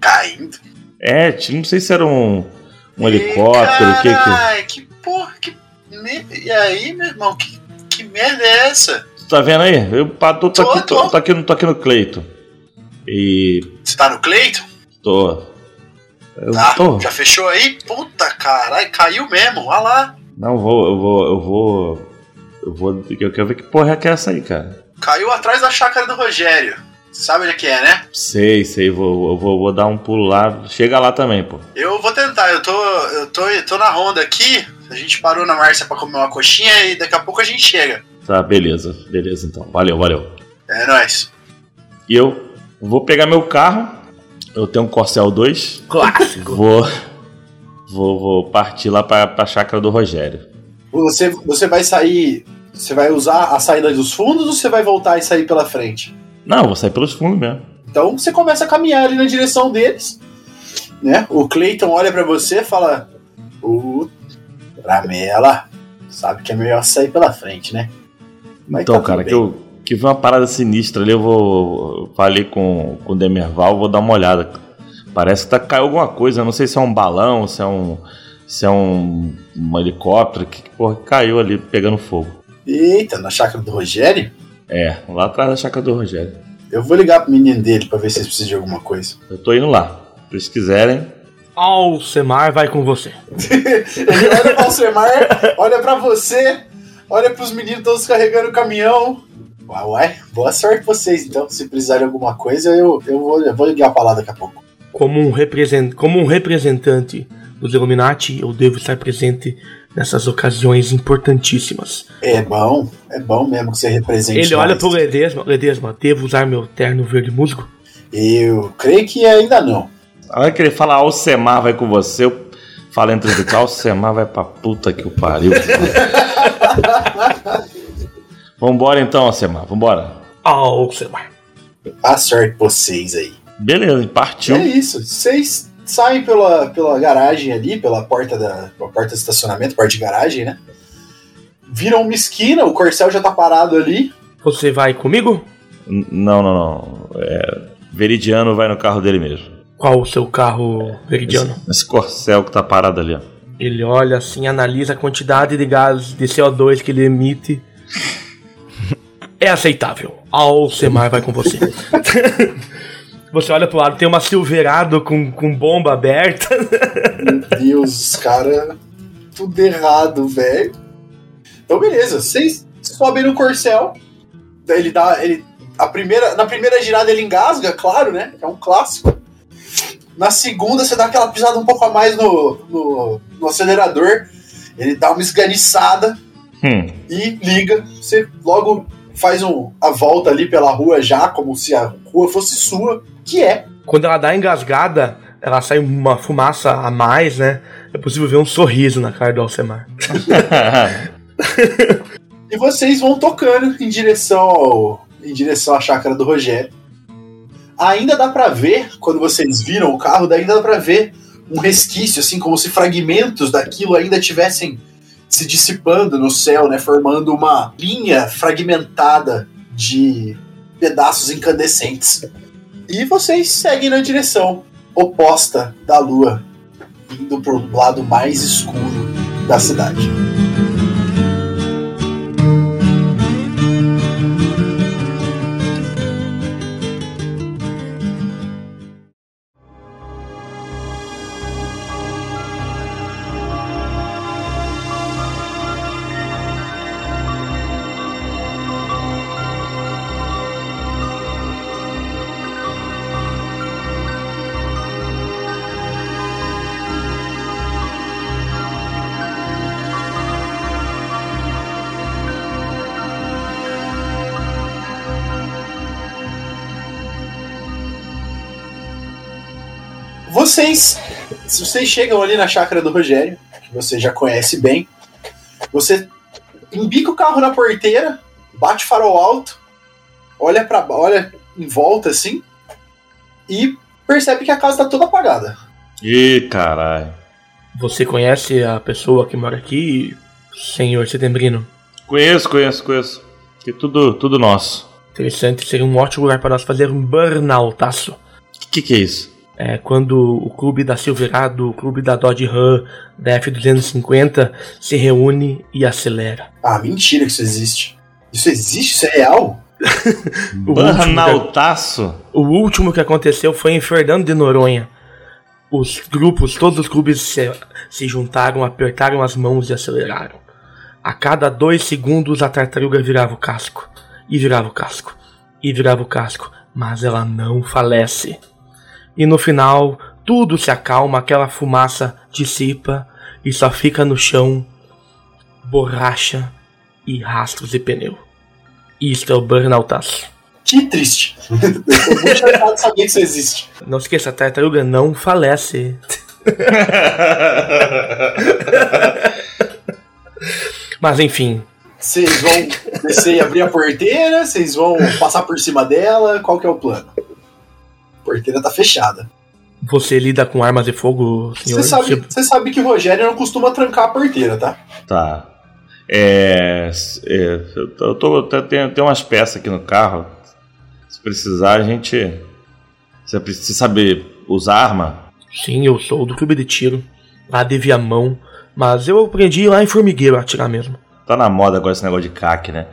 Caindo.
É, não sei se era um, um helicóptero, o que que.
Ai, que porra, que. E aí, meu irmão, que, que merda é essa?
Tu tá vendo aí? Eu tô, tô,
Tô,
aqui, tô,
tô.
aqui, no- tô aqui no Cleito. E.
Você tá no Cleito?
tô. Eu
Tá,
tô.
já fechou aí? Puta caralho, caiu mesmo, olha lá.
Não, vou, eu vou, eu vou. Eu vou. Eu quero ver que porra é que é essa aí, cara.
Caiu atrás da chácara do Rogério. Sabe onde é que é, né?
Sei, sei, vou, eu vou, vou dar um pulo lá. Chega lá também, pô.
Eu vou tentar, eu tô, eu tô, eu tô na ronda aqui. A gente parou na Márcia pra comer uma coxinha e daqui a pouco a gente chega.
Tá, beleza, beleza então. Valeu, valeu.
É nóis.
E eu, Vou pegar meu carro. Eu tenho um Corcel 2.
Clássico.
Vou. Vou, vou partir lá pra, pra chácara do Rogério.
Você, você vai sair. Você vai usar a saída dos fundos ou você vai voltar e sair pela frente?
Não, eu vou sair pelos fundos mesmo.
Então você começa a caminhar ali na direção deles. Né? O Clayton olha pra você e fala: "O Ramela, sabe que é melhor sair pela frente, né? Mas
então,
tá
cara,
bem.
que eu, que vi uma parada sinistra ali, eu vou. Falei com, com o Demerval, vou dar uma olhada. Parece que tá, caiu alguma coisa, não sei se é um balão, se é um. Se é um, um helicóptero, que, que porra que caiu ali pegando fogo.
Eita, na chácara do Rogério?
É, lá atrás da chácara do Rogério.
Eu vou ligar pro menino dele pra ver se eles precisam de alguma coisa.
Eu tô indo lá. Se eles quiserem.
Alcemar vai com você.
Ele olha pra Alcemar, olha pra você, olha pros meninos todos carregando o caminhão. Uai, uai, boa sorte pra vocês então. Se precisarem de alguma coisa, eu, eu, vou, eu vou ligar pra lá daqui a pouco.
Como um, represent... Como um representante dos Illuminati, eu devo estar presente nessas ocasiões importantíssimas.
É bom, é bom mesmo que você represente.
Ele olha pro Ledesma. Ledesma, devo usar meu terno verde musgo?
Eu creio que ainda não.
A hora que ele fala Alcemar vai com você, eu falo entre os Alcemar vai pra puta que o pariu. vambora então, Alcemar, vambora.
Alcemar.
A sorte pra vocês aí.
Beleza, partiu.
É isso. Vocês saem pela, pela garagem ali, pela porta da pela porta do estacionamento, porta de garagem, né? Viram uma esquina, o Corcel já tá parado ali.
Você vai comigo?
N- Não, não, não. É, Veridiano vai no carro dele mesmo.
Qual o seu carro veridiano?
Esse, esse corcel que tá parado ali, ó.
Ele olha assim, analisa a quantidade de gases de CO2 que ele emite. É aceitável. Alcemar vai com você. você olha pro lado, tem uma Silverado com, com bomba aberta.
Meu Deus, os caras. Tudo errado, velho. Então, beleza. Vocês sobem no Corcel. Ele dá. Ele, a primeira, na primeira girada ele engasga, claro, né? É um clássico. Na segunda, você dá aquela pisada um pouco a mais no, no, no acelerador. Ele dá uma esganiçada
Hum.
e liga. Você logo faz um, a volta ali pela rua já, como se a rua fosse sua, que é.
Quando ela dá engasgada, ela sai uma fumaça a mais, né? É possível ver um sorriso na cara do Alcemar.
E vocês vão tocando em direção ao, em direção à chácara do Rogério. Ainda dá pra ver, quando vocês viram o carro, ainda dá pra ver um resquício, assim, como se fragmentos daquilo ainda tivessem se dissipando no céu, né? Formando uma linha fragmentada de pedaços incandescentes. E vocês seguem na direção oposta da lua, indo pro lado mais escuro da cidade. Vocês, se vocês chegam ali na chácara do Rogério, que você já conhece bem, você embica o carro na porteira, bate farol alto, olha para olha em volta assim e percebe que a casa tá toda apagada.
Ih, caralho.
Você conhece a pessoa que mora aqui, senhor Setembrino?
Conheço, conheço, conheço. Que tudo, tudo nosso.
Interessante, seria um ótimo lugar para nós fazer um burnoutaço.
O que, que é isso?
É quando o clube da Silverado, o clube da Dodge Ram, da F250 se reúne e acelera.
Ah, mentira que isso existe. Isso existe? Isso é real?
O último, o último que aconteceu foi em Fernando de Noronha. Os grupos, todos os clubes se, se juntaram, apertaram as mãos e aceleraram. A cada dois segundos a tartaruga virava o casco. E virava o casco. E virava o casco. Mas ela não falece. E no final, tudo se acalma, aquela fumaça dissipa e só fica no chão borracha e rastros de pneu. Isto é o burnoutaço.
Que triste. Eu tô muito chateado de saber que isso existe.
Não esqueça, a tartaruga não falece. Mas enfim,
Vocês vão descer e abrir a porteira? Vocês vão passar por cima dela? Qual que é o plano? A porteira tá fechada.
você lida com armas de fogo, senhor?
Você sabe,
Tipo,
você sabe que o Rogério não costuma trancar a porteira, tá?
Tá. É, é, eu tô, tenho, tem umas peças aqui no carro. Se precisar, a gente. Você precisa saber usar arma?
Sim, eu sou do clube de tiro, lá de Viamão, mas eu aprendi lá em Formigueiro a atirar mesmo.
Tá na moda agora esse negócio de CAC, né?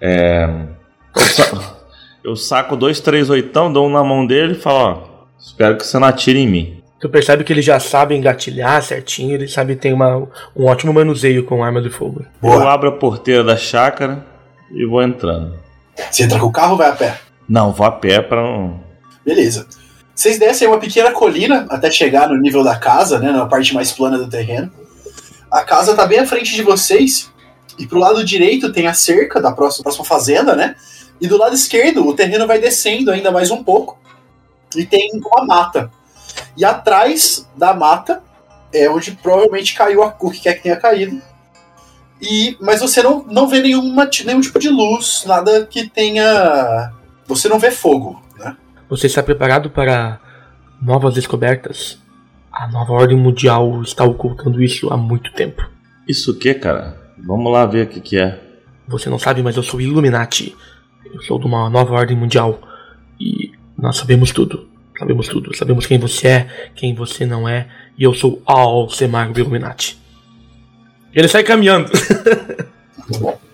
É, eu, sa- eu saco dois, três oitão, dou um na mão dele e falo, ó, espero que você não atire em mim.
Tu percebe que ele já sabe engatilhar certinho, ele sabe tem uma, um ótimo manuseio com arma de fogo.
Eu
Boa.
abro a porteira da chácara e vou entrando.
Você entra com o carro ou vai a pé?
Não, vou a pé pra não.
Beleza. Vocês descem uma pequena colina até chegar no nível da casa, né? Na parte mais plana do terreno. A casa tá bem à frente de vocês. E pro lado direito tem a cerca da próxima, próxima fazenda, né? E do lado esquerdo o terreno vai descendo ainda mais um pouco. E tem uma mata. E atrás da mata é onde provavelmente caiu a, o que quer que tenha caído. E, mas você não, não vê nenhuma, nenhum tipo de luz, nada que tenha. Você não vê fogo, né?
Você está preparado para novas descobertas? A nova ordem mundial está ocultando isso há muito tempo.
Isso o que, cara? Vamos lá ver o que, que é.
Você não sabe, mas eu sou Illuminati. Eu sou de uma nova ordem mundial. E nós sabemos tudo. Sabemos tudo. Sabemos quem você é, quem você não é. E eu sou Alcemar do Illuminati. Ele sai caminhando.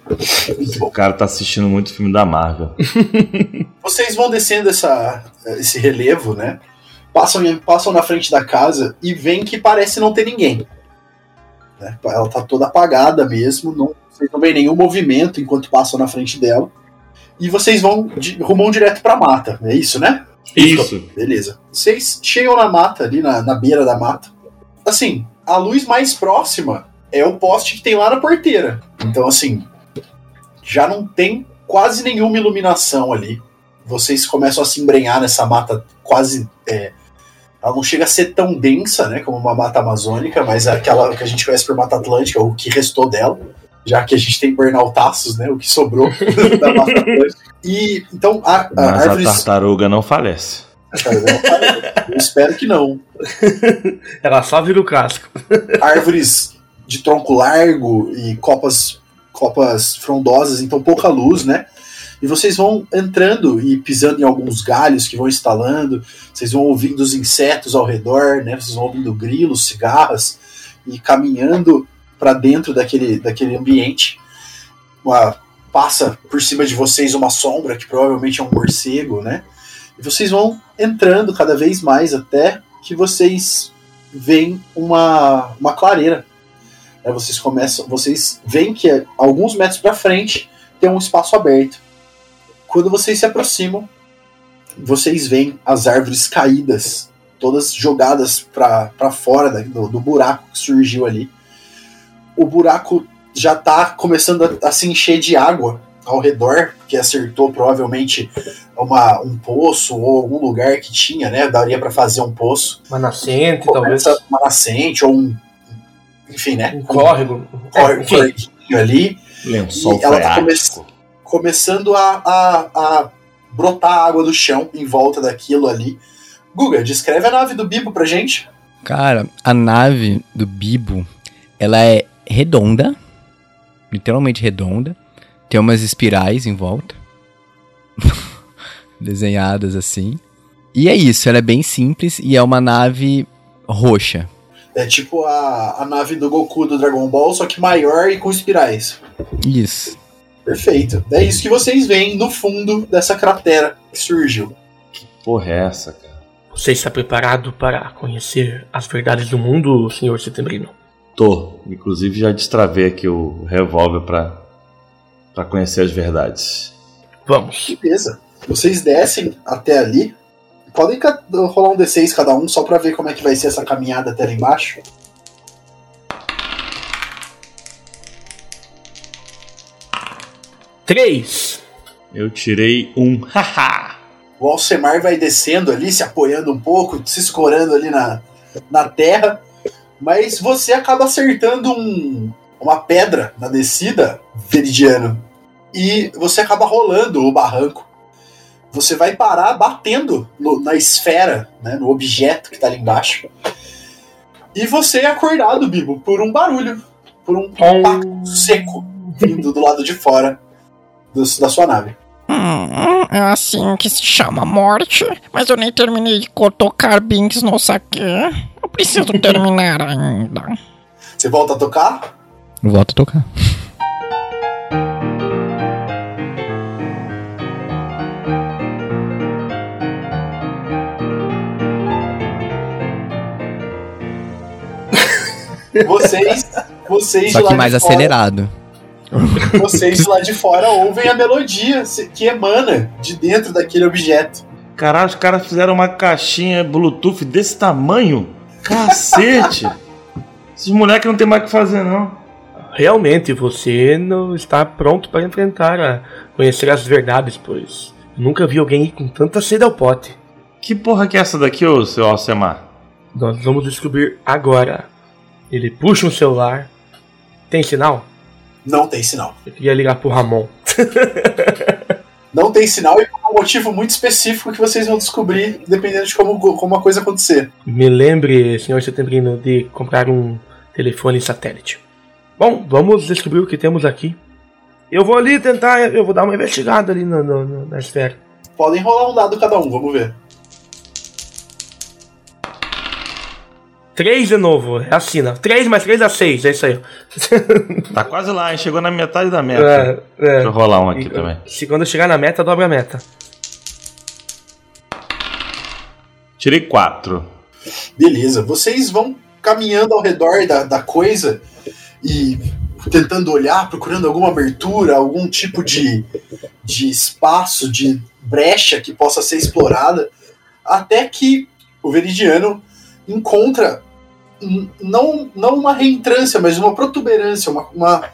O cara tá assistindo muito filme da Marvel.
Vocês vão descendo essa, esse relevo, né? Passam, passam na frente da casa e veem que parece não ter ninguém. né? Ela tá toda apagada mesmo, não, vocês não veem nenhum movimento enquanto passam na frente dela. E vocês vão de, rumam direto pra mata, é isso, né?
Isso.
Beleza. Vocês chegam na mata, ali na, na beira da mata. Assim, a luz mais próxima é o poste que tem lá na porteira. Então, assim, já não tem quase nenhuma iluminação ali. Vocês começam a se embrenhar nessa mata quase. é, ela não chega a ser tão densa, né, como uma mata amazônica, mas é aquela que a gente conhece por Mata Atlântica, o que restou dela, já que a gente tem burnoutaços, né, o que sobrou da Mata Atlântica. E então a, a
Mas a tartaruga não falece.
Cara, eu não- eu espero que não.
Ela só vira o casco.
Árvores de tronco largo e copas, copas frondosas, então pouca luz, né? E vocês vão entrando e pisando em alguns galhos que vão instalando, vocês vão ouvindo os insetos ao redor, né? Vocês vão ouvindo grilos, cigarras e caminhando para dentro daquele, daquele ambiente. Uma, passa por cima de vocês uma sombra que provavelmente é um morcego, né? E vocês vão entrando cada vez mais até que vocês veem uma, uma clareira. Aí vocês começam, vocês veem que é alguns metros para frente tem um espaço aberto. Quando vocês se aproximam, vocês veem as árvores caídas, todas jogadas para fora da- do, do buraco que surgiu ali. O buraco já está começando a, a se encher de água ao redor, que acertou provavelmente uma, um poço ou algum lugar que tinha, né? Daria para fazer um poço
Uma nascente, talvez.
uma nascente ou um. Enfim, né?
Um córrego.
Corre,
É, enfim,
correguinho ali.
Lençol
E ela tá
freático.
Começando a, a, a brotar água do chão em volta daquilo ali. Guga, descreve a nave do Bibo pra gente.
Cara, a nave do Bibo, ela é redonda, literalmente redonda. Tem umas espirais em volta, desenhadas assim. E é isso, ela é bem simples e é uma nave roxa.
É tipo a, a nave do Goku do Dragon Ball, só que maior e com espirais.
Isso.
Perfeito. É isso que vocês veem no fundo dessa cratera que surgiu.
Porra, é essa, cara?
Você está preparado para conhecer as verdades do mundo, senhor Setembrino?
Tô. Inclusive já destravei aqui o revólver pra, pra conhecer as verdades.
Vamos.
Beleza. Vocês descem até ali. Podem rolar um D6 cada um, só pra ver como é que vai ser essa caminhada até lá embaixo.
Três.
Eu tirei um haha.
O Alcemar vai descendo ali, se apoiando um pouco, se escorando ali na, na terra. Mas você acaba acertando um, uma pedra na descida, Veridiano. E você acaba rolando o barranco. Você vai parar batendo no- na esfera, né, no objeto que tá ali embaixo. E você é acordado, Bibo, por um barulho. Por um impacto seco vindo do lado de fora do- da sua nave.
Hum, é assim que se chama morte. Mas eu nem terminei de tocar Binks no saque. Eu preciso terminar ainda.
Você volta a tocar?
Volta a tocar.
Vocês, vocês
Só que
de
mais
fora-
acelerado.
Vocês lá de fora ouvem a melodia que emana de dentro daquele objeto.
Caralho, os caras fizeram uma caixinha Bluetooth desse tamanho? Cacete! Esses moleques não tem mais o que fazer, não.
Realmente, você não está pronto para enfrentar, a conhecer as verdades, pois nunca vi alguém ir com tanta sede ao pote.
Que porra que é essa daqui, ô seu Alcemar?
Nós vamos descobrir agora. Ele puxa um celular. Tem sinal?
Não tem sinal.
Eu queria ligar pro Ramon.
Não tem sinal e por um motivo muito específico que vocês vão descobrir dependendo de como, como a coisa acontecer.
Me lembre, senhor Setembrino, de comprar um telefone satélite. Bom, vamos descobrir o que temos aqui. Eu vou ali tentar, eu vou dar uma investigada ali no- no- na esfera.
Podem rolar um dado cada um, vamos ver.
Três de novo, é assina. Três mais três dá seis, é isso aí.
Tá quase lá, hein? Chegou na metade da meta.
É, é.
Deixa eu rolar um aqui também.
Se quando chegar na meta, dobra a meta.
Tirei quatro.
Beleza, vocês vão caminhando ao redor da, da coisa e tentando olhar, procurando alguma abertura, algum tipo de, de espaço, de brecha que possa ser explorada, até que o Veridiano encontra não, não uma reentrância, mas uma protuberância, uma, uma-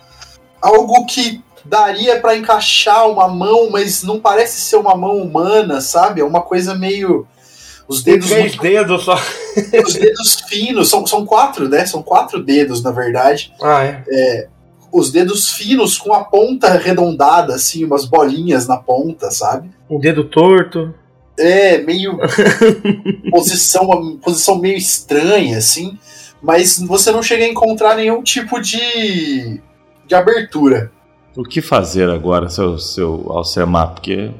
algo que daria para encaixar uma mão, mas não parece ser uma mão humana, sabe? É uma coisa meio os
Tem
dedos
três
muito
dedos só.
os dedos finos, são, são quatro, né? São quatro dedos, na verdade.
Ah, é.
Os dedos finos com a ponta arredondada, assim, umas bolinhas na ponta, sabe?
Um dedo torto.
É, meio. posição, posição meio estranha, assim. Mas você não chega a encontrar nenhum tipo de. de abertura.
O que fazer agora, seu, seu Alcemar? Porque.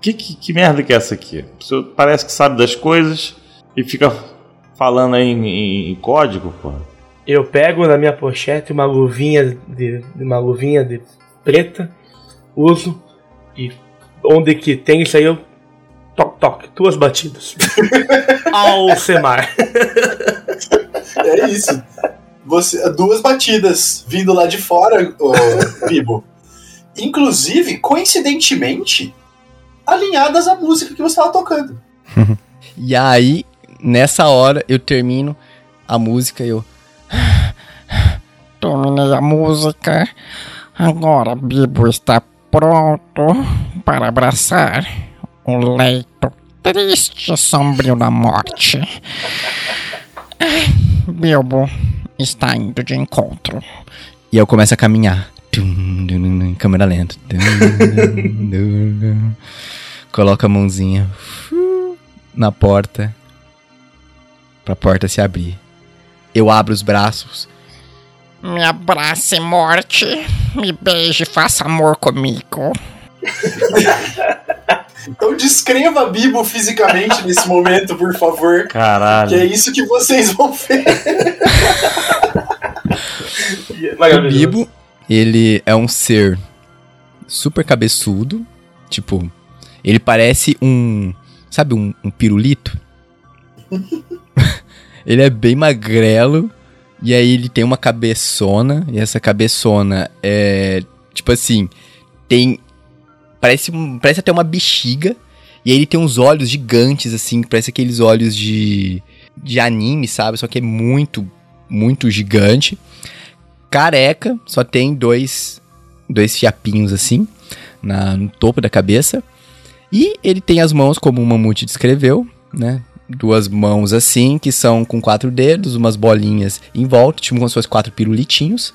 Que, que, que merda que é essa aqui? O senhor parece que sabe das coisas e fica falando aí em, em- em código, porra.
Eu pego na minha pochete uma luvinha de uma luvinha de preta, uso e onde que tem isso aí eu toque toque, duas batidas. Alcemar.
É isso. Você, duas batidas vindo lá de fora, ô, Bibo. Inclusive, coincidentemente, alinhadas à música que você estava tocando.
E aí, nessa hora, eu termino a música e eu.
Terminei a música. Agora Bibo está pronto para abraçar o leito triste e sombrio da morte. Bilbo está indo de encontro.
E eu começo a caminhar. Câmera lenta. Coloco a mãozinha na porta. Pra porta se abrir. Eu abro os braços.
Me abrace, morte. Me beije e faça amor comigo.
Então descreva Bibo fisicamente nesse momento, por favor. Que é
Caralho.
isso que vocês vão ver.
O Bibo, ele é um ser super cabeçudo. Tipo, ele parece um. Sabe, um, um pirulito? ele é bem magrelo. E aí ele tem uma cabeçona. E essa cabeçona é. Tipo assim. Tem. Parece, parece até uma bexiga. E ele tem uns olhos gigantes, assim. Parece aqueles olhos de. De anime, sabe? Só que é muito, muito gigante careca, só tem dois, dois fiapinhos assim na, no topo da cabeça. E ele tem as mãos, como o Mamute descreveu, né? Duas mãos assim, que são com quatro dedos, umas bolinhas em volta, tipo como se fossem quatro pirulitinhos.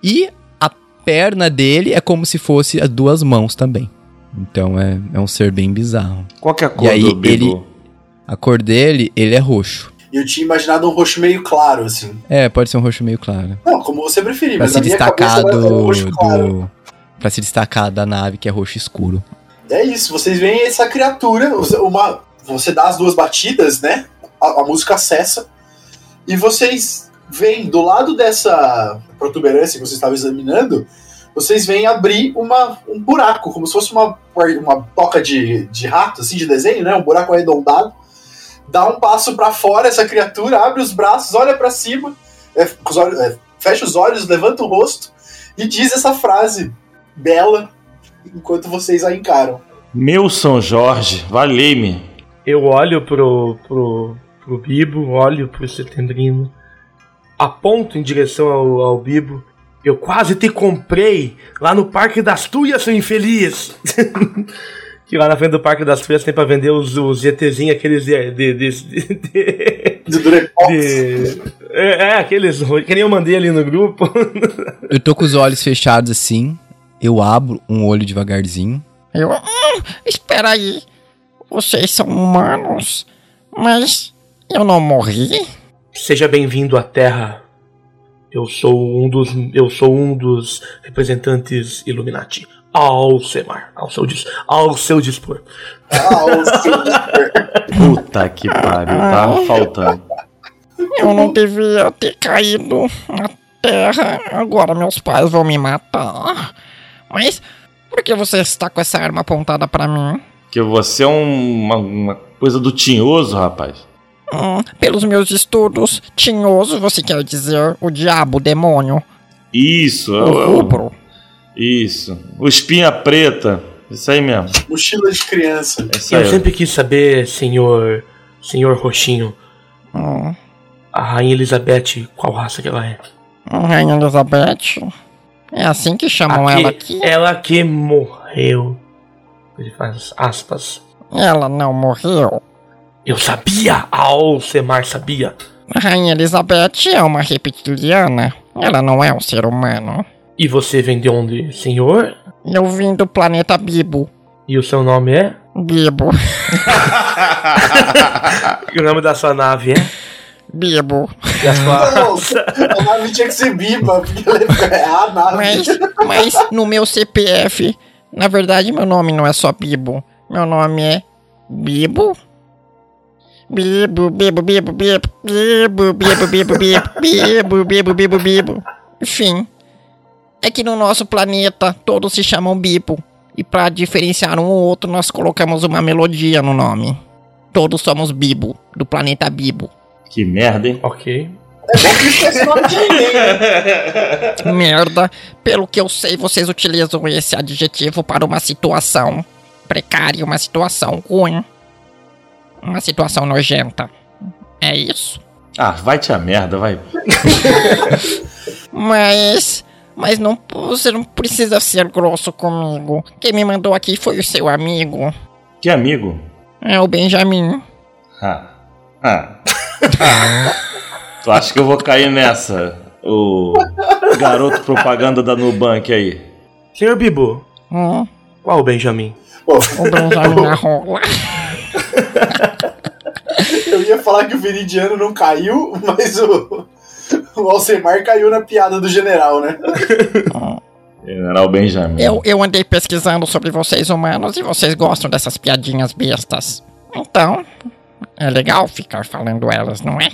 E a perna dele é como se fosse as duas mãos também. Então é, é um ser bem bizarro.
Qual que é a cor
E aí,
do Bibo?
ele- A cor dele, ele é roxo.
Eu tinha imaginado um roxo meio claro, assim.
É, pode ser um roxo meio claro.
Não, como você preferir,
Pra
mas
se destacar
um
do,
roxo claro.
do. Pra se destacar da nave que é roxo escuro.
É isso, vocês veem essa criatura, uma, você dá as duas batidas, né? A, a música cessa. E vocês veem do lado dessa protuberância que vocês estavam examinando, vocês veem abrir uma, um buraco, como se fosse uma, uma toca de, de rato, assim, de desenho, né? Um buraco arredondado. Dá um passo pra fora essa criatura, abre os braços, olha pra cima, é, os olhos- é, fecha os olhos, levanta o rosto e diz essa frase bela enquanto vocês a encaram.
Meu São Jorge, valei-me.
Eu olho pro, pro, pro Bibo, olho pro Setembrini, aponto em direção ao, ao Bibo. Eu quase te comprei lá no Parque das Tuias, seu infeliz! que lá na frente do Parque das Tuias tem pra vender os, os ETzinhos, aqueles de. de, de, de- de- é, é, aqueles que nem eu mandei ali no grupo.
Eu tô com os olhos fechados assim. Eu abro um olho devagarzinho.
Eu. Hum, espera aí. Vocês são humanos. Mas eu não morri?
Seja bem-vindo à Terra. Eu sou um dos eu sou um dos representantes Illuminati. Alcemar, ao seu dis, ao seu dispor.
Ah, o seu-
Puta que pariu, tava faltando.
Eu não devia ter caído na terra. Agora meus pais vão me matar. Mas por que você está com essa arma apontada pra mim?
Que você é um- uma, uma coisa do tinhoso, rapaz.
Hum, pelos meus estudos, tinhoso você quer dizer o diabo, o demônio,
Isso, é
o
o,
rubro.
isso. O espinha preta. Isso aí mesmo.
mochila de criança.
É isso
Eu
aí.
sempre quis saber, senhor, senhor Roxinho,
Hum,
a rainha Elizabeth, qual raça que ela é?
Rainha Elizabeth. É assim que chamam ela aqui?
Ela que morreu. Ele faz aspas.
Ela não morreu.
Eu sabia! Alcemar sabia!
A Rainha Elizabeth é uma reptiliana. Ela não é um ser humano.
E você vem de onde, senhor?
Eu vim do planeta Bibo.
E o seu nome é?
Bibo.
E o nome da sua nave é?
Bibo.
E a sua...
Não, a nave tinha que ser biba, porque ela é a nave.
Mas, mas no meu CPF, na verdade, meu nome não é só Bibo. Meu nome é Bibo. Bibo, Bibo, Bibo, Bibo, Bibo, Bibo, Bibo, Bibo, Bibo, Bibo, Bibo, Bibo. Enfim, é que no nosso planeta todos se chamam Bibo. E pra diferenciar um ou outro, nós colocamos uma melodia no nome. Todos somos Bibo, do planeta Bibo.
Que merda, hein?
ok.
É né?
Merda, pelo que eu sei, vocês utilizam esse adjetivo para uma situação precária, uma situação ruim, uma situação nojenta. É isso.
Ah, vai te a merda, vai.
Mas. Mas não, você não precisa ser grosso comigo. Quem me mandou aqui foi o seu amigo.
Que amigo.
É o Benjamin.
Ah. Ah. tu acha que eu vou cair nessa? O garoto propaganda da Nubank aí.
Senhor Bibo,
Hum,
qual o Benjamin?
O Benjamin na rola.
eu ia falar que o Veridiano não caiu, mas o, o Alcemar caiu na piada do general, né?
General Benjamin.
Eu, eu andei pesquisando sobre vocês humanos e vocês gostam dessas piadinhas bestas. Então, é legal ficar falando elas, não é?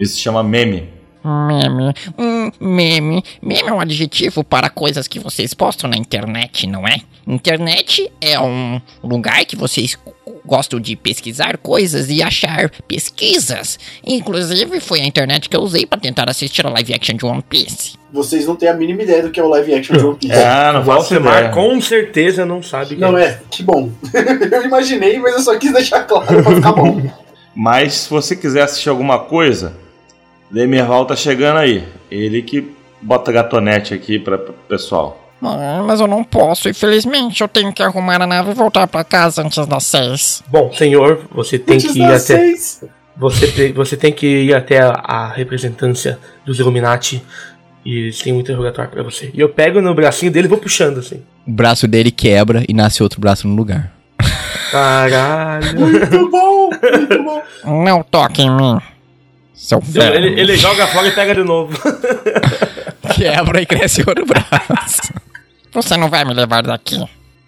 Isso se chama meme.
Meme. Hum, meme. Meme é um adjetivo para coisas que vocês postam na internet, não é? Internet é um lugar que vocês gostam de pesquisar coisas e achar pesquisas. Inclusive, foi a internet que eu usei para tentar assistir a live action de One Piece.
Vocês não têm a mínima ideia do que é o live action de One Piece.
Ah, não ideia.
com certeza não sabe.
Não
quem
é? Que bom. eu imaginei, mas eu só quis deixar claro pra ficar bom.
Mas se você quiser assistir alguma coisa, Demerval tá chegando aí. Ele que bota gatonete aqui para pessoal.
Ah, mas eu não posso, infelizmente. Eu tenho que arrumar a nave e voltar pra casa antes das seis.
Bom, senhor, você tem
Antes
que ir
das
até.
seis.
Você, você tem que ir até a, a representância dos Illuminati. E eles têm um interrogatório pra você. E eu pego no bracinho dele e vou puxando assim.
O braço dele quebra e nasce outro braço no lugar.
Caralho.
Muito bom, muito bom.
Não toque em mim, seu velho.
ele, ele joga fora e pega de novo.
Quebra e cresce outro braço.
Você não vai me levar daqui.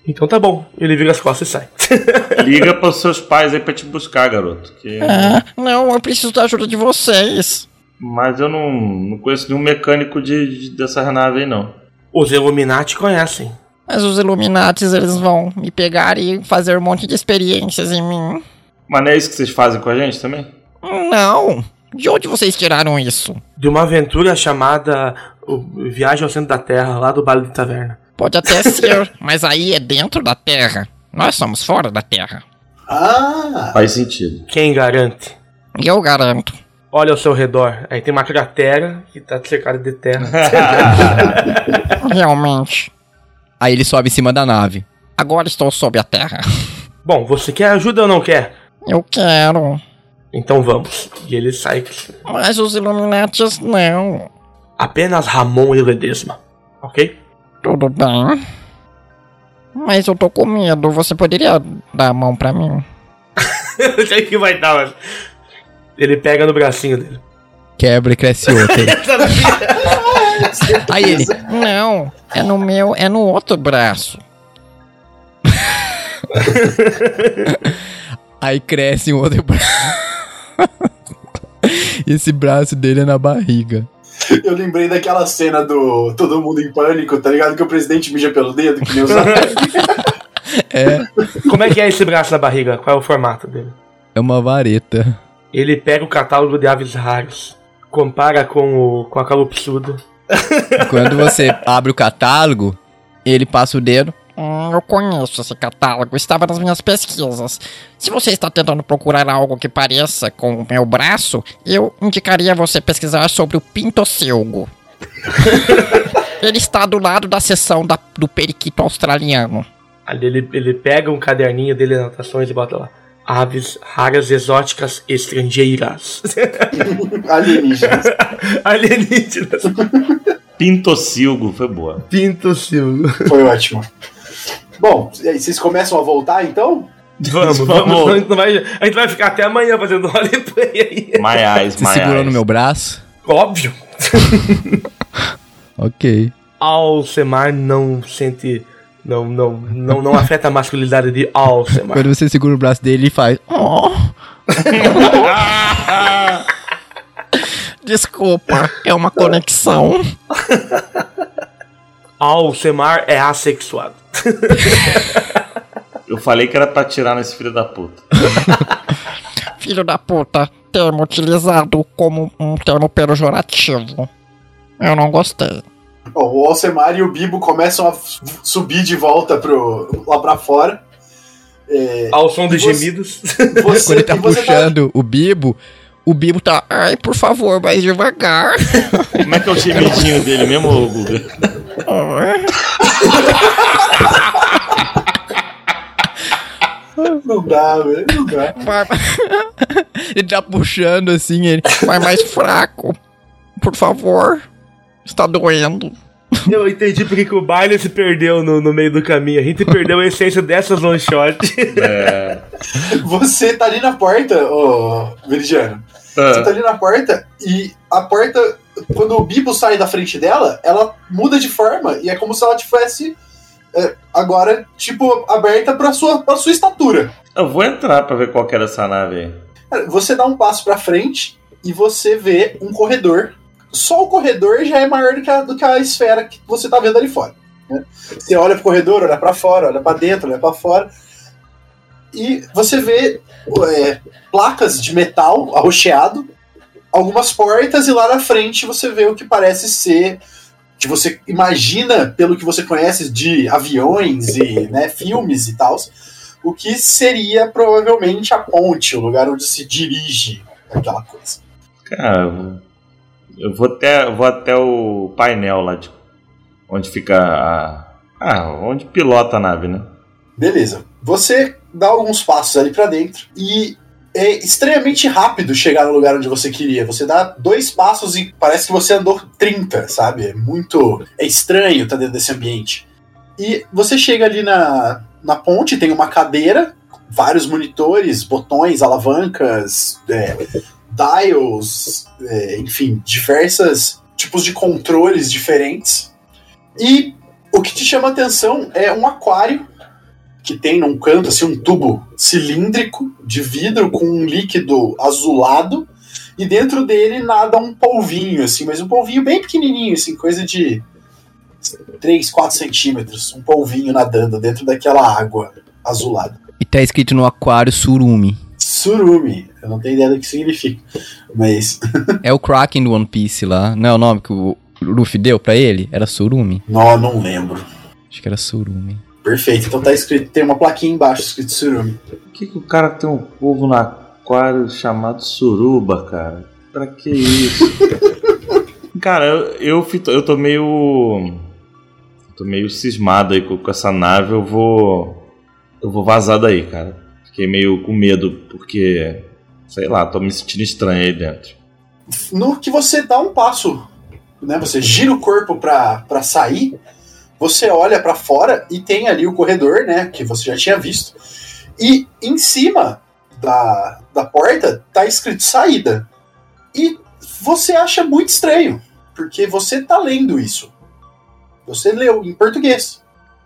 Então tá bom. Ele vira as costas e sai.
Liga pros seus pais aí pra te buscar, garoto. que-
Ah, não, eu preciso da ajuda de vocês.
Mas eu não, não conheço nenhum mecânico de, de- dessa nave aí, não.
Os Illuminati conhecem.
Mas os Illuminates, eles vão me pegar e fazer um monte de experiências em mim.
Mas não é isso que vocês fazem com a gente também?
Não. De onde vocês tiraram isso?
De uma aventura chamada o Viagem ao Centro da Terra, lá do Baile de Taverna.
Pode até ser, mas aí é dentro da Terra. Nós somos fora da Terra.
Ah,
Faz sentido.
Quem garante?
Eu garanto.
Olha ao seu redor. Aí tem uma cratera que tá cercada de terra.
Realmente.
Aí ele sobe em cima da nave.
Agora estou sob a Terra.
Bom, você quer ajuda ou não quer?
Eu quero.
Então vamos. E ele sai.
Mas os Illuminates não.
Apenas Ramon e Ledesma. Ok?
Tudo bem. Mas eu tô com medo. Você poderia dar a mão pra mim?
Eu sei que vai dar, mas. Ele pega no bracinho dele.
Quebra e cresce outro. Aí ele.
Não, é no meu, é no outro braço.
Aí cresce um outro braço. Esse braço dele é na barriga.
eu lembrei daquela cena do Todo Mundo em Pânico, tá ligado? Que o presidente mija pelo dedo, que nem os
É,
Como é que é esse braço na barriga? Qual é o formato dele?
é uma vareta.
Ele pega o catálogo de aves raras, compara com, o, com a calopsuda.
Quando você abre o catálogo, ele passa o dedo.
Hum, eu conheço esse catálogo, estava nas minhas pesquisas. Se você está tentando procurar algo que pareça com o meu braço, eu indicaria você pesquisar sobre o pintocilgo. Ele está do lado da seção da- do periquito australiano.
Ali ele, ele pega um caderninho dele de anotações e bota lá. Aves raras exóticas estrangeiras.
alienígenas.
Alienígenas.
Pintocilgo, foi boa.
Pinto silgo.
Foi ótimo. Bom, e aí, vocês começam a voltar então?
Vamos, vamos. A gente, vai, a gente vai ficar até amanhã fazendo roleplay aí.
My eyes,
Você
my
segurou
eyes.
no meu braço?
Óbvio.
Ok.
Alcemar não sente. Não, não, não, não afeta a masculinidade de Alcemar.
Quando você segura o braço dele, ele faz.
Oh. Desculpa, é uma conexão.
Alcemar é assexuado.
Eu falei que era pra tirar nesse filho da puta.
Filho da puta, termo utilizado como um termo pejorativo. Eu não gostei.
Bom, o Alcemar e o Bibo começam a subir de volta pro, lá pra fora. É,
Ao som dos gemidos.
você,
Quando ele tá
você
puxando o bibo, o bibo tá.
Ai, por favor, mais devagar.
Como é que é o gemidinho dele mesmo, Guga?
Não dá, velho. Não dá.
Vai,
Ele tá puxando assim, ele.
vai mais fraco. Por favor. Está doendo.
Eu entendi porque que o baile se perdeu no, no meio do caminho. A gente perdeu a essência dessas one shot.
É.
Você tá ali na porta, ô Veridiano. Você tá ali na porta e a porta, quando o Bibo sai da frente dela, ela muda de forma e é como se ela tivesse é, agora, tipo, aberta pra sua, pra sua estatura.
eu vou entrar pra ver qual que era essa nave aí.
Você dá um passo pra frente e você vê um corredor. Só o corredor já é maior do que a, do que a esfera que você tá vendo ali fora. né? Você olha pro corredor, olha pra fora, olha pra dentro, olha pra fora. E você vê é, placas de metal arroxeado, algumas portas, e lá na frente você vê o que parece ser. Que você imagina, pelo que você conhece de aviões e né, filmes e tal, o que seria provavelmente a ponte, o lugar onde se dirige aquela coisa.
Cara, eu vou- até, vou até o painel lá de, onde fica a. Ah, onde pilota a nave, né?
Beleza. Você dá alguns passos ali pra dentro e é extremamente rápido chegar no lugar onde você queria. Você dá dois passos e parece que você andou 30, sabe? É muito. É estranho estar dentro desse ambiente. E você chega ali na, na ponte, tem uma cadeira, vários monitores, botões, alavancas, é, dials, é, enfim, diversas tipos de controles diferentes. E o que te chama atenção é um aquário que tem num canto assim um tubo cilíndrico de vidro com um líquido azulado e dentro dele nada um polvinho assim, mas um polvinho bem pequenininho assim, coisa de 3, 4 centímetros, um polvinho nadando dentro daquela água azulada.
E tá escrito no aquário surumi.
Surumi, eu não tenho ideia do que significa, mas
É o Kraken do One Piece lá. Não é o nome que o Luffy deu pra ele? Era surumi.
não, não lembro.
Acho que era surumi.
Perfeito, então tá escrito, tem uma plaquinha embaixo escrito Surumi.
Por que, que o cara tem um povo no aquário chamado suruba, cara? Pra que isso? cara, eu, eu, eu tô meio. Tô meio cismado aí com, com essa nave. Eu vou. Eu vou vazar daí, cara. Fiquei meio com medo, porque. Sei lá, tô me sentindo estranho aí dentro.
No que você dá um passo, né, você gira o corpo pra, pra sair, você olha pra fora e tem ali o corredor, né, que você já tinha visto. E em cima da, da porta tá escrito saída. E você acha muito estranho, porque você tá lendo isso. Você leu em português.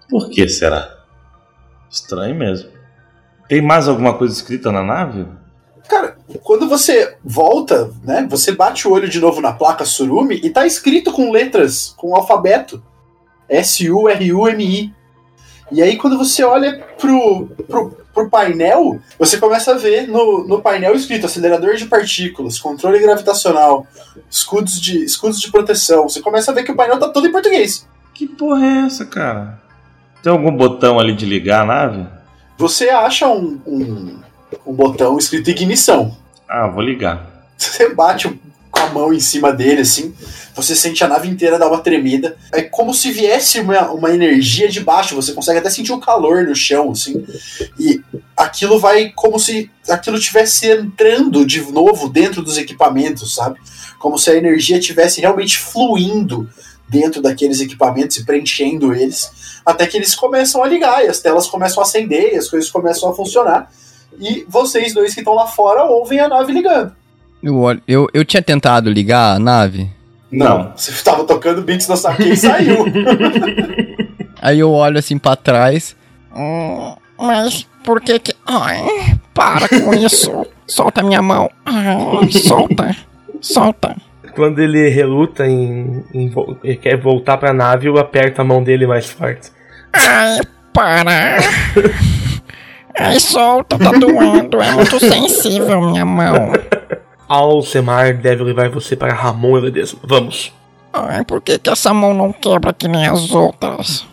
Por que será? Estranho mesmo. Tem mais alguma coisa escrita na nave?
Cara, quando você volta, né, você bate o olho de novo na placa Surumi e tá escrito com letras, com alfabeto. S-U-R-U-M-I. E aí quando você olha pro, pro, pro painel, você começa a ver no, no painel escrito acelerador de partículas, controle gravitacional, escudos de, escudos de proteção. Você começa a ver que o painel tá todo em português.
Que porra é essa, cara? Tem algum botão ali de ligar a nave?
Você acha um, um, um botão escrito ignição.
Ah, vou ligar.
Você bate com a mão em cima dele, assim, você sente a nave inteira dar uma tremida. É como se viesse uma, uma energia de baixo, você consegue até sentir o calor no chão, assim. E aquilo vai como se aquilo estivesse entrando de novo dentro dos equipamentos, sabe? Como se a energia estivesse realmente fluindo dentro daqueles equipamentos e preenchendo eles, até que eles começam a ligar e as telas começam a acender e as coisas começam a funcionar. E vocês dois que estão lá fora ouvem a nave ligando.
Eu, eu, eu tinha tentado ligar a nave.
Não.
Você tava tocando beats no saque e saiu.
Aí eu olho assim pra trás.
Hum, mas por que que... Ai, para com isso. Solta minha mão. Ai, solta. Solta.
Quando ele reluta em, em quer voltar pra nave, eu aperto a mão dele mais forte.
Ai, para. Ai, solta, tá doendo. É muito sensível minha mão.
Alcemar deve levar você para Ramon e Ledesma. Vamos.
Ai, por que que essa mão não quebra que nem as outras?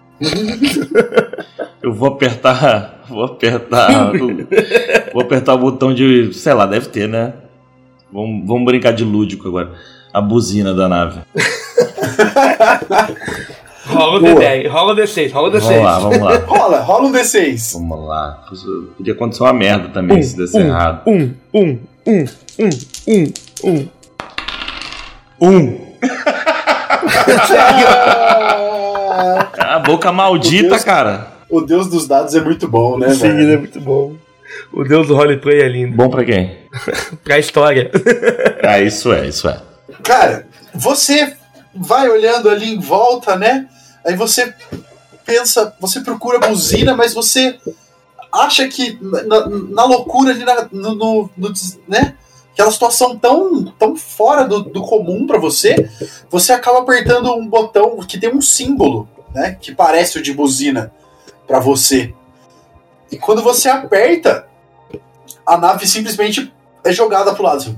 Eu vou apertar. Vou apertar. vou apertar o botão de. Sei lá, deve ter, né? Vamos, vamos brincar de lúdico agora. A buzina da nave.
Rola o
Boa.
D10, rola o D6, rola o D6.
Vamos lá, vamos lá.
rola, rola um D6.
Vamos lá. Podia acontecer uma merda também se desse errado.
Um, um, um, um, um, um.
Um!
Ah,
A boca maldita,
Meu Deus.
cara.
o deus dos dados é muito bom, né,
Sim, ele
velho?
é muito bom. O deus do roleplay é lindo.
Bom pra quem?
Pra história.
Ah, isso é, isso é.
Cara, você vai olhando ali em volta, né? Aí você pensa, você procura a buzina, mas você acha que na, na loucura ali, na- no, no- no né? Aquela situação tão, tão fora do, do comum pra você, você acaba apertando um botão que tem um símbolo, né? Que parece o de buzina pra você. E quando você aperta, a nave simplesmente é jogada pro lado. assim,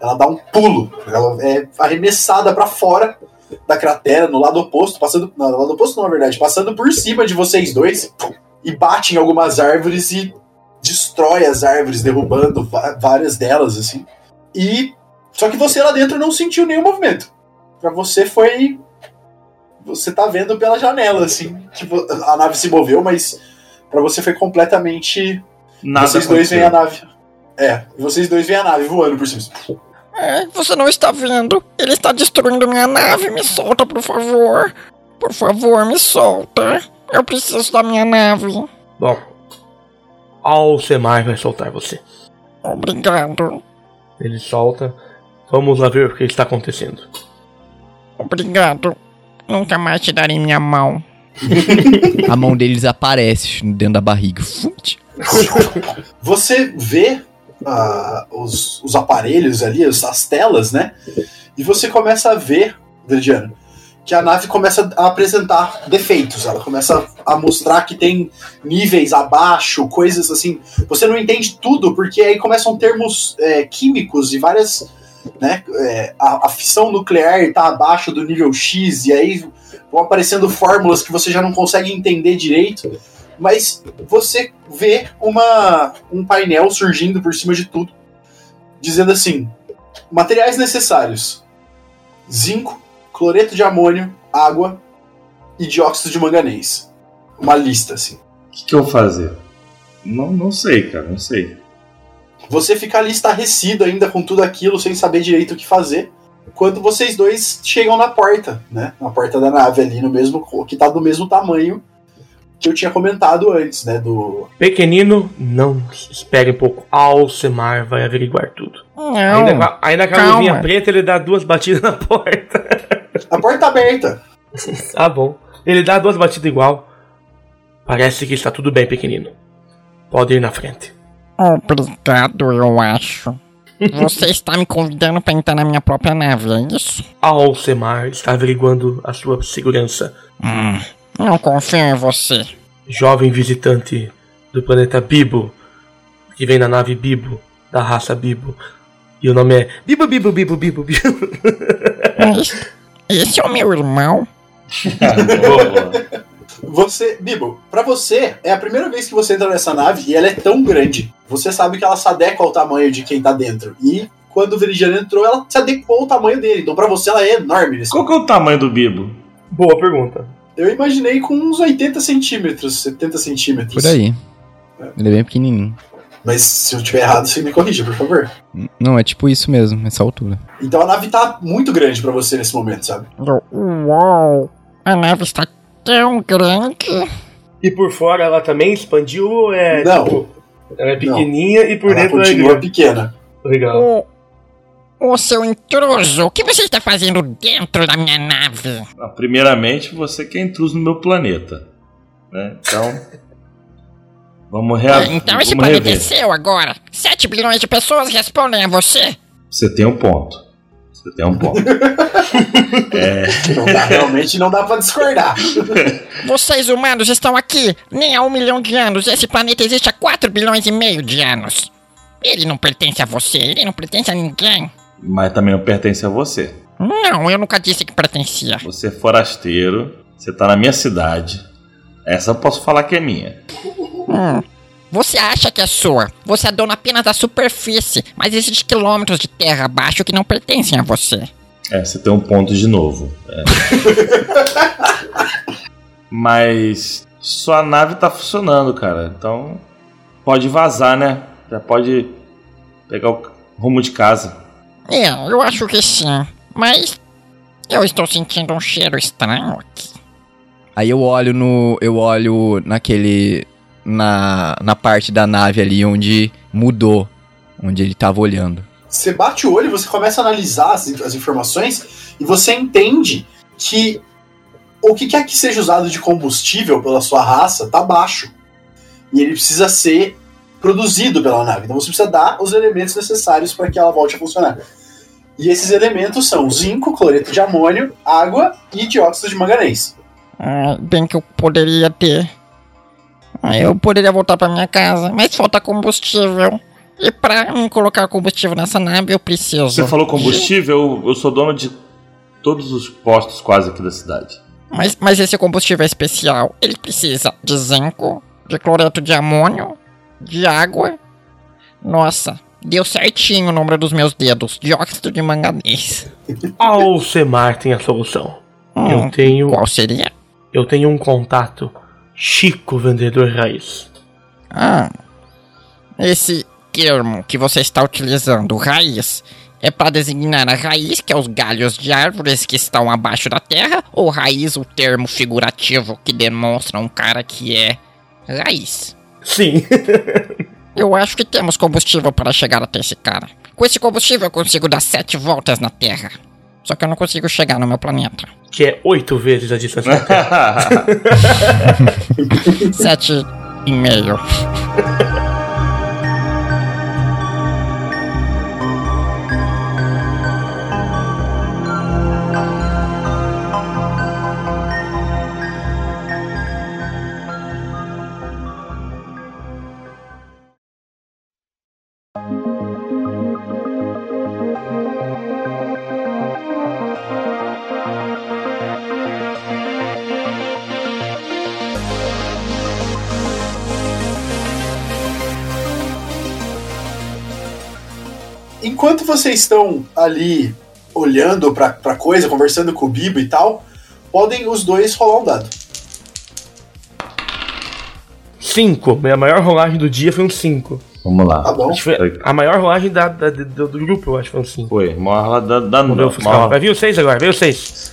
ela dá um pulo, ela é arremessada pra fora da cratera, no lado oposto, passando. No lado oposto não, na verdade, passando por cima de vocês dois e bate em algumas árvores e destrói as árvores, derrubando várias delas, assim. E. Só que você lá dentro não sentiu nenhum movimento. Pra você foi. você tá vendo pela janela, assim. Tipo, a nave se moveu, mas pra você foi completamente.
Nada
vocês dois veem a nave. É, vocês dois veem a nave voando por cima.
É, você não está vendo? Ele está destruindo minha nave. Me solta, por favor. Por favor, me solta. Eu preciso da minha nave.
Bom, Alcemar vai soltar você.
Obrigado.
Ele solta. Vamos lá ver o que está acontecendo.
Obrigado. Nunca mais te darei minha mão.
A mão dele desaparece dentro da barriga.
Você vê ah, os, os aparelhos ali, as, as telas, né? E você começa a ver, Veridiano, que a nave começa a apresentar defeitos. Ela começa a mostrar que tem níveis abaixo, coisas assim. Você não entende tudo, porque aí começam termos é, químicos e várias. Né, é, a, a fissão nuclear está abaixo do nível X, e aí vão aparecendo fórmulas que você já não consegue entender direito. Mas você vê uma, um painel surgindo por cima de tudo, dizendo assim: materiais necessários: zinco, cloreto de amônio, água e dióxido de manganês. Uma lista, assim.
O que, que eu vou fazer? Não, não sei, cara, não sei.
Você fica ali estarrecido ainda com tudo aquilo, sem saber direito o que fazer. Quando vocês dois chegam na porta, né? Na porta da nave ali, no mesmo. que tá do mesmo tamanho que eu tinha comentado antes, né? Do.
Pequenino, não espere um pouco. Alcemar vai averiguar tudo.
Não.
Ainda, ainda com a luvinha preta, ele dá duas batidas na porta.
A porta tá aberta.
Tá bom. Ele dá duas batidas igual. Parece que está tudo bem, pequenino. Pode ir na frente.
Obrigado, eu acho. Você está me convidando para entrar na minha própria nave, é isso?
Alcemar está averiguando a sua segurança.
Hum, não confio em você.
Jovem visitante do planeta Bibo, que vem na nave Bibo, da raça Bibo. E o nome é Bibo, Bibo, Bibo, Bibo, Bibo.
Esse, esse é o meu irmão.
Você, Bibo, pra você, é a primeira vez que você entra nessa nave e ela é tão grande. Você sabe que ela se adequa ao tamanho de quem tá dentro. E quando o Veridiano entrou, ela se adequou ao tamanho dele. Então pra você ela é enorme nesse
Qual que é o tamanho do Bibo?
Boa pergunta.
Eu imaginei com uns 80 centímetros, 70 centímetros.
Por aí. Ele é bem pequenininho.
Mas se eu tiver errado, você me corrija, por favor.
Não, é tipo isso mesmo, essa altura.
Então a nave tá muito grande pra você nesse momento, sabe?
Uau! A nave está tão grande.
E por fora ela também expandiu ou é
Não.
tipo. Ela é pequenininha e por
ela
dentro ela é
continua
grande.
pequena.
Legal.
Ô, ô seu intruso, o que você está fazendo dentro da minha nave?
Ah, Primeiramente, você que é intruso no meu planeta. Né? Então. Vamos
Ah,
reaver.
então esse
vamos
planeta é
rever.
seu agora. 7 bilhões de pessoas respondem a você.
Você tem um ponto. Você tem um ponto.
Não dá, realmente não dá pra discordar.
Vocês humanos estão aqui nem há um milhão de anos. Esse planeta existe há 4 bilhões e meio de anos. Ele não pertence a você, ele não pertence a ninguém.
Mas também não pertence a você.
Não, eu nunca disse que pertencia.
Você é forasteiro. Você tá na minha cidade. Essa eu posso falar que é minha.
Hum. Você acha que é sua. Você é dono apenas da superfície, mas existem quilômetros de terra abaixo que não pertencem a você.
É, você tem um ponto de novo. É. Mas sua nave tá funcionando, cara. Então pode vazar, né? Já pode pegar o rumo de casa.
É, eu acho que sim. Mas eu estou sentindo um cheiro estranho aqui.
Aí eu olho no. Eu olho naquele. Na, na parte da nave ali onde mudou. Onde ele tava olhando.
Você bate o olho, você começa a analisar as, as informações e você entende que o que quer que seja usado de combustível pela sua raça tá baixo. E ele precisa ser produzido pela nave. Então você precisa dar os elementos necessários para que ela volte a funcionar. E esses elementos são zinco, cloreto de amônio, água e dióxido de manganês.
Ah, bem que eu poderia ter. Ah, Eu poderia voltar pra minha casa, mas falta combustível. E pra me colocar combustível nessa nave eu preciso.
Você falou combustível, eu, eu sou dono de todos os postos quase aqui da cidade.
Mas, mas esse combustível é especial. Ele precisa de zinco, de cloreto de amônio, de água. Nossa, deu certinho o número dos meus dedos. Dióxido de manganês.
Alcemar tem a solução. Eu tenho.
Qual seria?
Eu tenho um contato. Chico Vendedor Raiz.
Ah, esse termo que você está utilizando, raiz, é para designar a raiz, que é os galhos de árvores que estão abaixo da terra, ou raiz, o termo figurativo que demonstra um cara que é raiz?
Sim.
Eu acho que temos combustível para chegar até esse cara. Com esse combustível eu consigo dar sete voltas na Terra. Só que eu não consigo chegar no meu planeta.
que é oito vezes a distância da Terra.
Sete e meio.
Enquanto vocês estão ali olhando pra, pra coisa, conversando com o Bibo e tal, podem os dois rolar um dado.
Cinco. Minha maior rolagem do dia foi um 5.
Vamos lá.
Tá bom?
Acho que foi a maior rolagem da, da- do, do grupo, eu acho que foi um 5.
Foi, maior da, da
Vamos ver o fiscal.
maior-
Vai vir o 6 agora, veio o 6.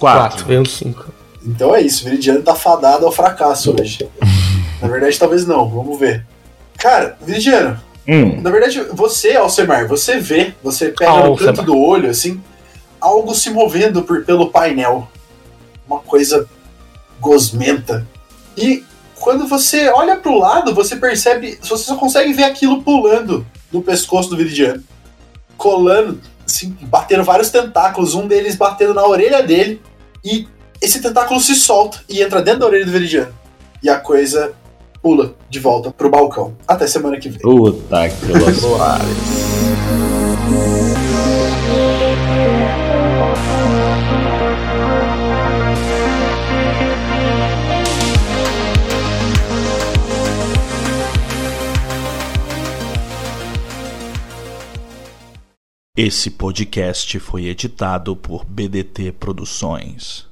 quatro.
4, veio um 5.
Então é isso, o Viridiano tá fadado ao fracasso hoje. Na verdade, talvez não, vamos ver. Cara, Viridiano,
Hum,
na verdade, você, Alcemar, você vê, você pega no
Alcemar.
canto do olho, assim, algo se movendo por, pelo painel. Uma coisa gosmenta. E quando você olha pro lado, você percebe, você só consegue ver aquilo pulando no pescoço do Viridiano. Colando, assim, batendo vários tentáculos, um deles batendo na orelha dele, e esse tentáculo se solta e entra dentro da orelha do Viridiano. E a coisa pula de volta pro balcão. Até semana que vem.
puta que.
Esse podcast foi editado por BDT Produções.